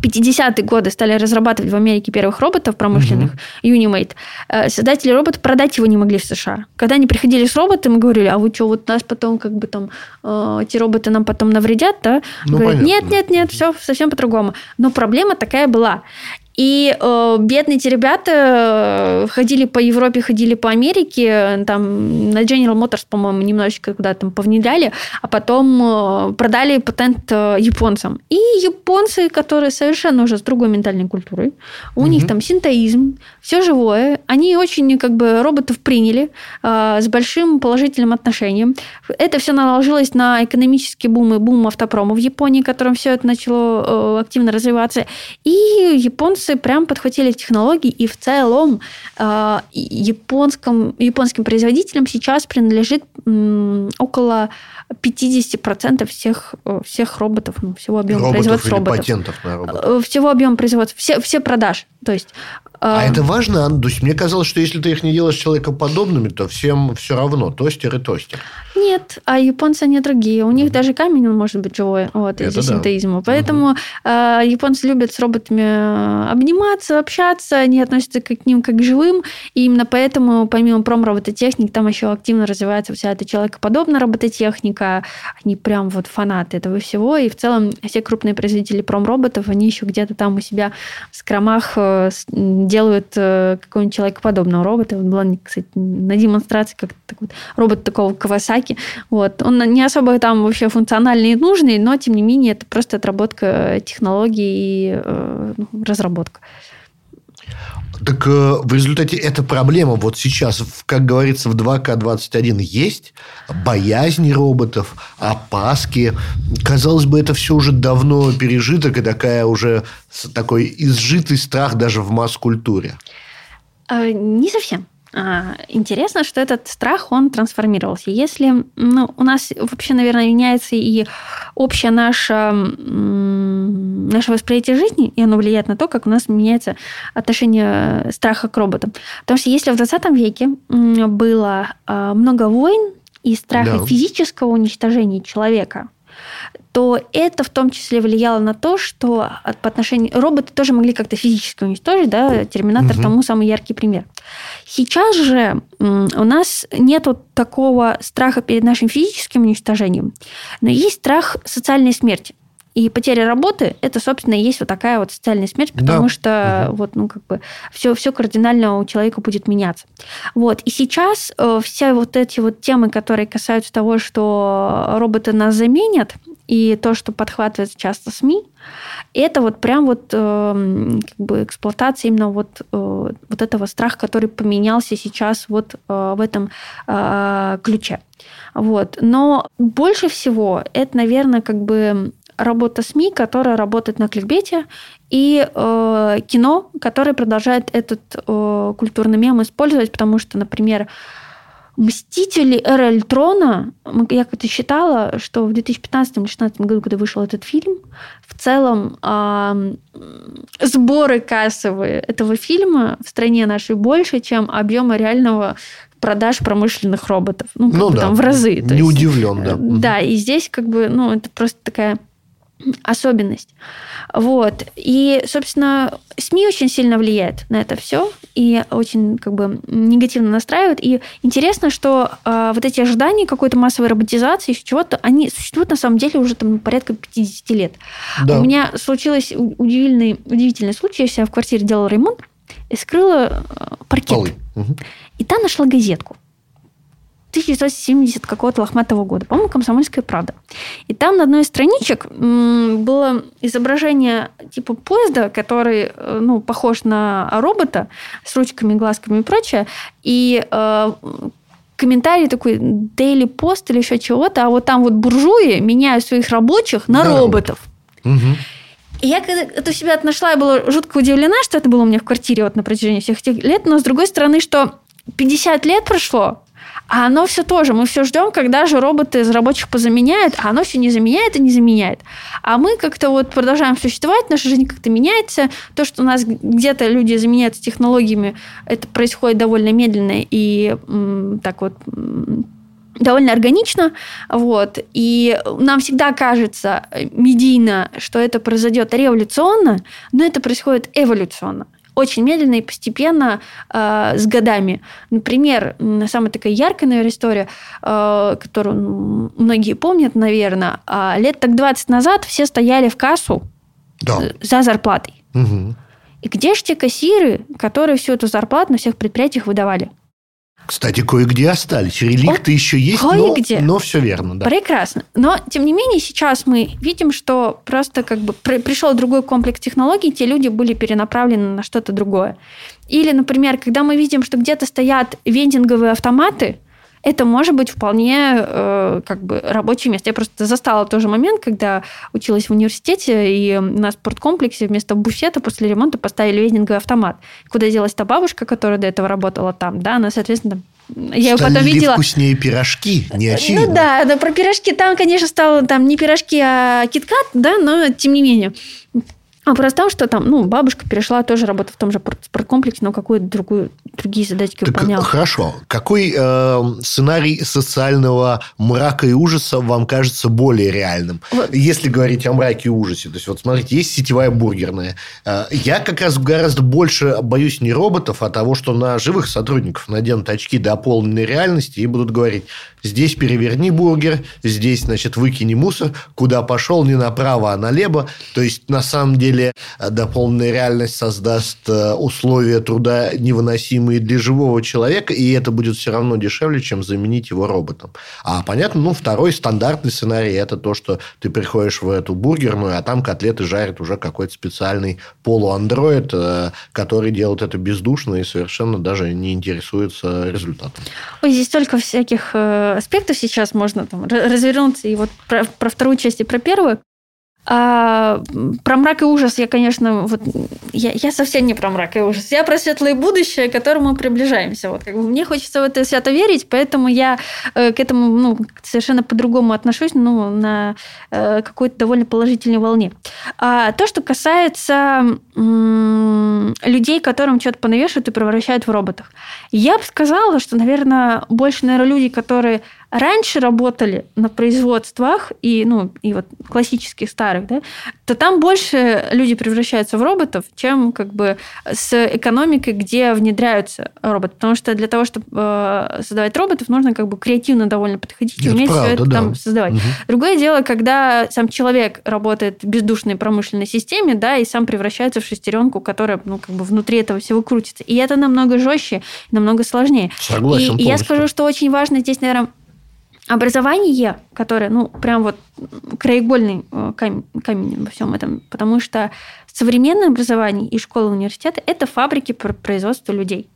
50-е годы стали разрабатывать в Америке первых роботов промышленных, mm-hmm. Unimate, э, создатели робота продать его не могли в США. Когда они приходили с роботом и говорили, а вы что, вот нас потом как бы там, э, эти роботы нам потом навредят, да? Ну, Говорят, нет, нет, нет, все совсем по-другому. Но проблема такая была. И э, бедные эти ребята э, ходили по Европе, ходили по Америке, там на General Motors, по-моему, немножечко куда-то там повнедряли, а потом э, продали патент э, японцам. И японцы, которые совершенно уже с другой ментальной культурой, у угу. них там синтоизм, все живое, они очень как бы роботов приняли э, с большим положительным отношением. Это все наложилось на экономический бум и бум автопрома в Японии, которым все это начало э, активно развиваться. И японцы японцы прям подхватили технологии, и в целом э, японском, японским производителям сейчас принадлежит м, около 50% всех, э, всех роботов, ну, всего объема роботов производства роботов. патентов на роботов. Э, всего объема производства, все, все продаж. То есть а, а это важно, есть, мне казалось, что если ты их не делаешь человекоподобными, то всем все равно. Тостер и тостер. Нет, а японцы они другие. У них даже камень он может быть живой вот, из-за да. синтеизма. Поэтому э, японцы любят с роботами э, обниматься, общаться, они относятся к ним как к живым. И именно поэтому, помимо промробототехник, там еще активно развивается вся эта человекоподобная робототехника. Они прям вот фанаты этого всего. И в целом все крупные производители промроботов, они еще где-то там у себя в скромах э, делают э, какого-нибудь человекоподобного робота. Вот была, кстати, на демонстрации как вот робот такого Кавасаки. Вот. Он не особо там вообще функциональный и нужный, но, тем не менее, это просто отработка технологий и э, ну, разработка. Так э, в результате эта проблема вот сейчас, как говорится, в 2К21 есть боязнь роботов, опаски. Казалось бы, это все уже давно пережиток и такая уже такой изжитый страх даже в масс-культуре. А, не совсем. А, интересно, что этот страх, он трансформировался. Если ну, у нас вообще, наверное, меняется и общее наше, наше восприятие жизни, и оно влияет на то, как у нас меняется отношение страха к роботам. Потому что если в 20 веке было а, много войн и страха да. физического уничтожения человека, то это в том числе влияло на то, что по отношению... Роботы тоже могли как-то физически уничтожить, да, Терминатор угу. тому самый яркий пример. Сейчас же у нас нет такого страха перед нашим физическим уничтожением, но есть страх социальной смерти. И потеря работы это, собственно, и есть вот такая вот социальная смерть, потому да. что угу. вот, ну, как бы все, все кардинально у человека будет меняться. Вот. И сейчас э, все вот эти вот темы, которые касаются того, что роботы нас заменят, и то, что подхватывается часто СМИ, это вот прям вот э, как бы эксплуатация именно вот, э, вот этого страха, который поменялся сейчас вот э, в этом э, ключе. Вот. Но больше всего это, наверное, как бы работа СМИ, которая работает на кликбете, и э, кино, которое продолжает этот э, культурный мем использовать, потому что, например, Мстители Эра Эльтрона, я как-то считала, что в 2015-2016 году, когда вышел этот фильм, в целом э, сборы кассовые этого фильма в стране нашей больше, чем объема реального продаж промышленных роботов. Ну, ну да. там в разы. Не есть, удивлен, да. Да, и здесь как бы, ну, это просто такая особенность. Вот. И, собственно, СМИ очень сильно влияет на это все и очень как бы негативно настраивают. И интересно, что э, вот эти ожидания какой-то массовой роботизации, еще чего-то, они существуют на самом деле уже там порядка 50 лет. Да. У меня случилось удивительный, удивительный случай. Я себя в квартире делала ремонт и скрыла э, паркет. Полы. Угу. И там нашла газетку. 1970 какого-то лохматого года, по-моему, «Комсомольская правда». И там на одной из страничек было изображение типа поезда, который э, ну, похож на робота с ручками, глазками и прочее. И э, комментарий такой Daily Post или еще чего-то, а вот там вот буржуи меняют своих рабочих на да. роботов. Угу. И я когда это у себя нашла, я была жутко удивлена, что это было у меня в квартире вот на протяжении всех этих лет, но с другой стороны, что 50 лет прошло, а оно все тоже. Мы все ждем, когда же роботы из рабочих позаменяют, а оно все не заменяет и не заменяет. А мы как-то вот продолжаем существовать, наша жизнь как-то меняется. То, что у нас где-то люди заменяются технологиями, это происходит довольно медленно и так вот довольно органично, вот, и нам всегда кажется медийно, что это произойдет революционно, но это происходит эволюционно очень медленно и постепенно э, с годами. Например, самая такая яркая, наверное, история, э, которую многие помнят, наверное, э, лет так 20 назад все стояли в кассу да. за зарплатой. Угу. И где же те кассиры, которые всю эту зарплату на всех предприятиях выдавали? Кстати, кое-где остались. Реликты вот еще есть, но, но все верно. Да. Прекрасно. Но, тем не менее, сейчас мы видим, что просто как бы пришел другой комплекс технологий, те люди были перенаправлены на что-то другое. Или, например, когда мы видим, что где-то стоят вендинговые автоматы, это может быть вполне э, как бы рабочее место. Я просто застала тот же момент, когда училась в университете, и на спорткомплексе вместо буфета после ремонта поставили вендинговый автомат. Куда делась та бабушка, которая до этого работала там, да, она, соответственно, я его потом видела. вкуснее пирожки, не ну очевидно. Ну да, да, про пирожки там, конечно, стало там не пирожки, а киткат, да, но тем не менее. Вопрос в том, что там, ну, бабушка перешла тоже работать в том же спорткомплексе, но какую-то другую, другие задачки так выполняла. Хорошо. Какой э, сценарий социального мрака и ужаса вам кажется более реальным? Вот. Если говорить о мраке и ужасе. То есть, вот смотрите, есть сетевая бургерная. Э, я как раз гораздо больше боюсь не роботов, а того, что на живых сотрудников наденут очки до полной реальности и будут говорить, здесь переверни бургер, здесь, значит, выкини мусор, куда пошел, не направо, а налево. То есть, на самом деле, э, дополненная реальность создаст э, условия труда невыносимые для живого человека, и это будет все равно дешевле, чем заменить его роботом. А понятно, ну, второй стандартный сценарий – это то, что ты приходишь в эту бургерную, а там котлеты жарит уже какой-то специальный полуандроид, э, который делает это бездушно и совершенно даже не интересуется результатом. Ой, здесь столько всяких аспектов сейчас можно там развернуться. И вот про, про вторую часть и про первую. А, про мрак и ужас я, конечно, вот я, я совсем не про мрак и ужас. Я про светлое будущее, к которому мы приближаемся. Вот, как бы, мне хочется в это свято верить, поэтому я э, к этому ну, совершенно по-другому отношусь, ну, на э, какой-то довольно положительной волне. А то, что касается людей, которым что-то понавешивают и превращают в роботов. Я бы сказала, что, наверное, больше, наверное, люди, которые раньше работали на производствах и, ну, и вот классических старых, да, то там больше люди превращаются в роботов, чем как бы с экономикой, где внедряются роботы. Потому что для того, чтобы э, создавать роботов, нужно как бы креативно довольно подходить и уметь правда, все это да. там создавать. Угу. Другое дело, когда сам человек работает в бездушной промышленной системе, да, и сам превращается в шестеренку, которая, ну, как бы внутри этого всего крутится. И это намного жестче, намного сложнее. Согласен. И, и я скажу, что очень важно здесь, наверное, образование, которое, ну, прям вот краеугольный э, камень, камень во всем этом, потому что современное образование и школа университета – это фабрики производства людей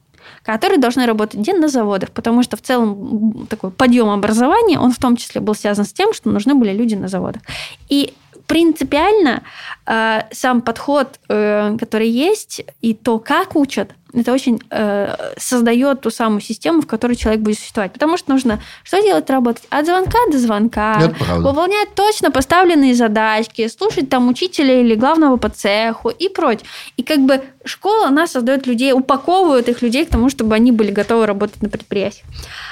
которые должны работать день на заводах, потому что в целом такой подъем образования, он в том числе был связан с тем, что нужны были люди на заводах. И принципиально э, сам подход, э, который есть, и то, как учат, Это очень э, создает ту самую систему, в которой человек будет существовать. Потому что нужно что делать? Работать от звонка до звонка. Выполнять точно поставленные задачки, слушать там учителя или главного по цеху и прочее. И как бы школа, она создает людей, упаковывает их людей к тому, чтобы они были готовы работать на предприятиях.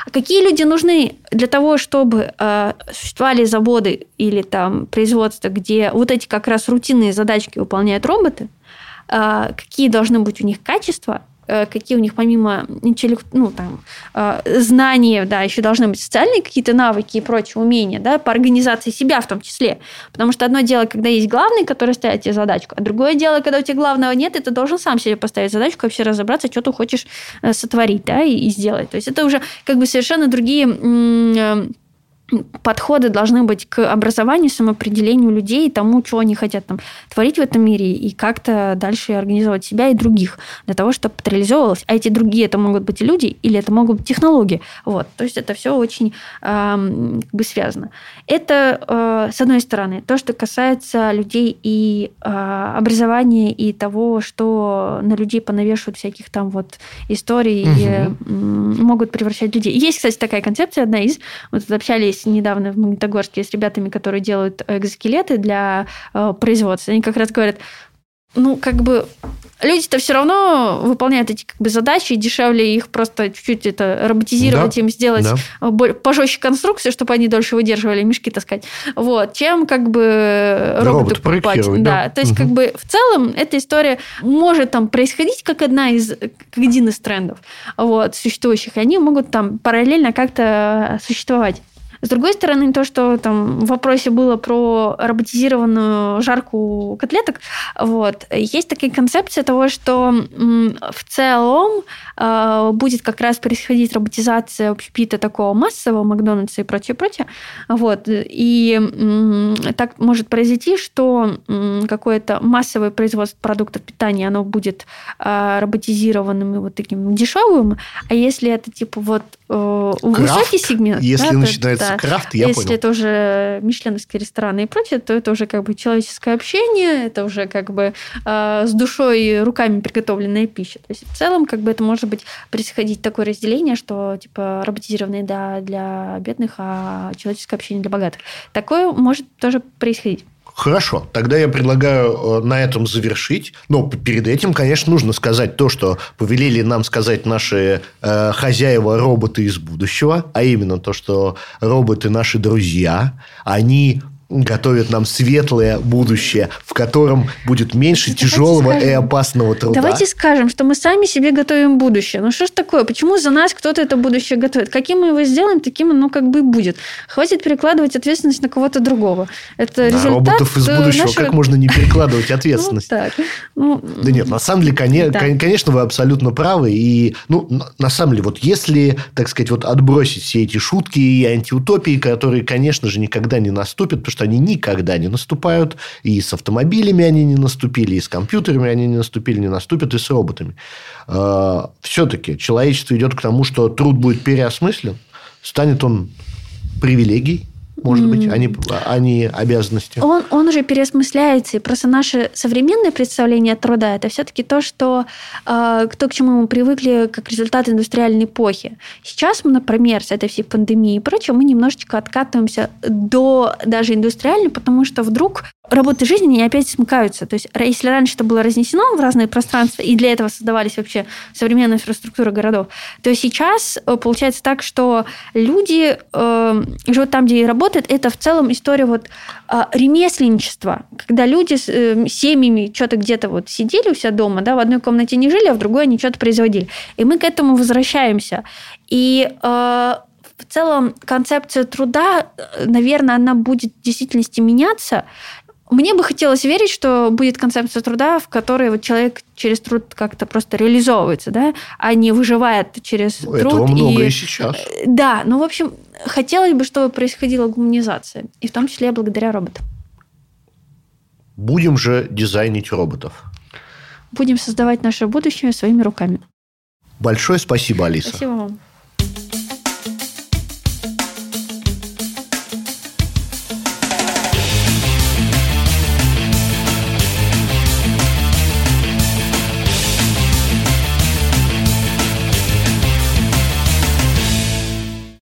А какие люди нужны для того, чтобы э, существовали заводы или там производства, где вот эти как раз рутинные задачки выполняют роботы? Э, какие должны быть у них качества? Э, какие у них помимо интеллект, ну, там, э, знания, да, еще должны быть социальные какие-то навыки и прочие умения, да, по организации себя в том числе. Потому что одно дело, когда есть главный, который ставит тебе задачку, а другое дело, когда у тебя главного нет, и ты должен сам себе поставить задачку, вообще разобраться, что ты хочешь э, сотворить, да, и, и сделать. То есть это уже как бы совершенно другие подходы должны быть к образованию, самоопределению людей, тому, что они хотят там творить в этом мире, и как-то дальше организовать себя и других для того, чтобы это реализовывалось. А эти другие это могут быть и люди, или это могут быть технологии. Вот. То есть это все очень э, как бы связано. Это, э, с одной стороны, то, что касается людей и э, образования, и того, что на людей понавешивают всяких там вот историй, угу. и, э, могут превращать людей. Есть, кстати, такая концепция, одна из, мы тут общались общались недавно в Магнитогорске с ребятами, которые делают экзоскелеты для э, производства. Они как раз говорят, ну, как бы люди-то все равно выполняют эти как бы, задачи, дешевле их просто чуть-чуть это роботизировать, да, им сделать да. пожестче конструкцию, чтобы они дольше выдерживали, мешки таскать. Вот, чем как бы роботы покупать. Да. да. То есть, угу. как бы в целом эта история может там происходить как одна из, как один из трендов вот, существующих, и они могут там параллельно как-то существовать. С другой стороны, то, что там в вопросе было про роботизированную жарку котлеток, вот, есть такая концепция того, что в целом э, будет как раз происходить роботизация общепита такого массового, Макдональдса и прочее, прочее. Вот, и так может произойти, что какое-то массовое производство продуктов питания, оно будет э, роботизированным и вот таким дешевым, а если это типа вот э, высокий сегмент... Если да, начинается да. крафт, я Если понял. это уже мишленовские рестораны и прочее, то это уже как бы человеческое общение, это уже как бы э, с душой и руками приготовленная пища. То есть в целом как бы это может быть происходить такое разделение, что типа роботизированные да, для бедных, а человеческое общение для богатых. Такое может тоже происходить. Хорошо, тогда я предлагаю э, на этом завершить. Но перед этим, конечно, нужно сказать то, что повелели нам сказать наши э, хозяева роботы из будущего, а именно то, что роботы наши друзья, они готовит нам светлое будущее, в котором будет меньше давайте тяжелого скажем, и опасного труда. Давайте скажем, что мы сами себе готовим будущее. Ну что ж такое? Почему за нас кто-то это будущее готовит? Каким мы его сделаем, таким оно как бы и будет. Хватит перекладывать ответственность на кого-то другого. Это на результат роботов из будущего нашего... как можно не перекладывать ответственность? Ну, так. Ну, да нет, на самом деле, конечно, вы абсолютно правы. И, ну, на самом деле, вот если, так сказать, вот отбросить все эти шутки и антиутопии, которые, конечно же, никогда не наступят, потому что они никогда не наступают. И с автомобилями они не наступили, и с компьютерами они не наступили, не наступят, и с роботами. А, Все-таки человечество идет к тому, что труд будет переосмыслен, станет он привилегией, может быть, а не, а не обязанности. Он, он уже переосмысляется. И просто наше современное представление труда – это все-таки то, что э, то, к чему мы привыкли как результат индустриальной эпохи. Сейчас мы, например, с этой всей пандемией и прочим, мы немножечко откатываемся до даже индустриальной, потому что вдруг работы жизни они опять смыкаются. То есть, если раньше это было разнесено в разные пространства, и для этого создавались вообще современная инфраструктура городов, то сейчас э, получается так, что люди э, живут там, где и работают. Это в целом история вот э, ремесленничества, когда люди с э, семьями что-то где-то вот сидели у себя дома, да, в одной комнате не жили, а в другой они что-то производили. И мы к этому возвращаемся. И э, в целом концепция труда, э, наверное, она будет в действительности меняться. Мне бы хотелось верить, что будет концепция труда, в которой вот человек через труд как-то просто реализовывается, да, а не выживает через ну, труд. Этого много и, и сейчас. Э, да, ну, в общем, хотелось бы, чтобы происходила гуманизация, и в том числе благодаря роботам. Будем же дизайнить роботов. Будем создавать наше будущее своими руками. Большое спасибо, Алиса. Спасибо вам.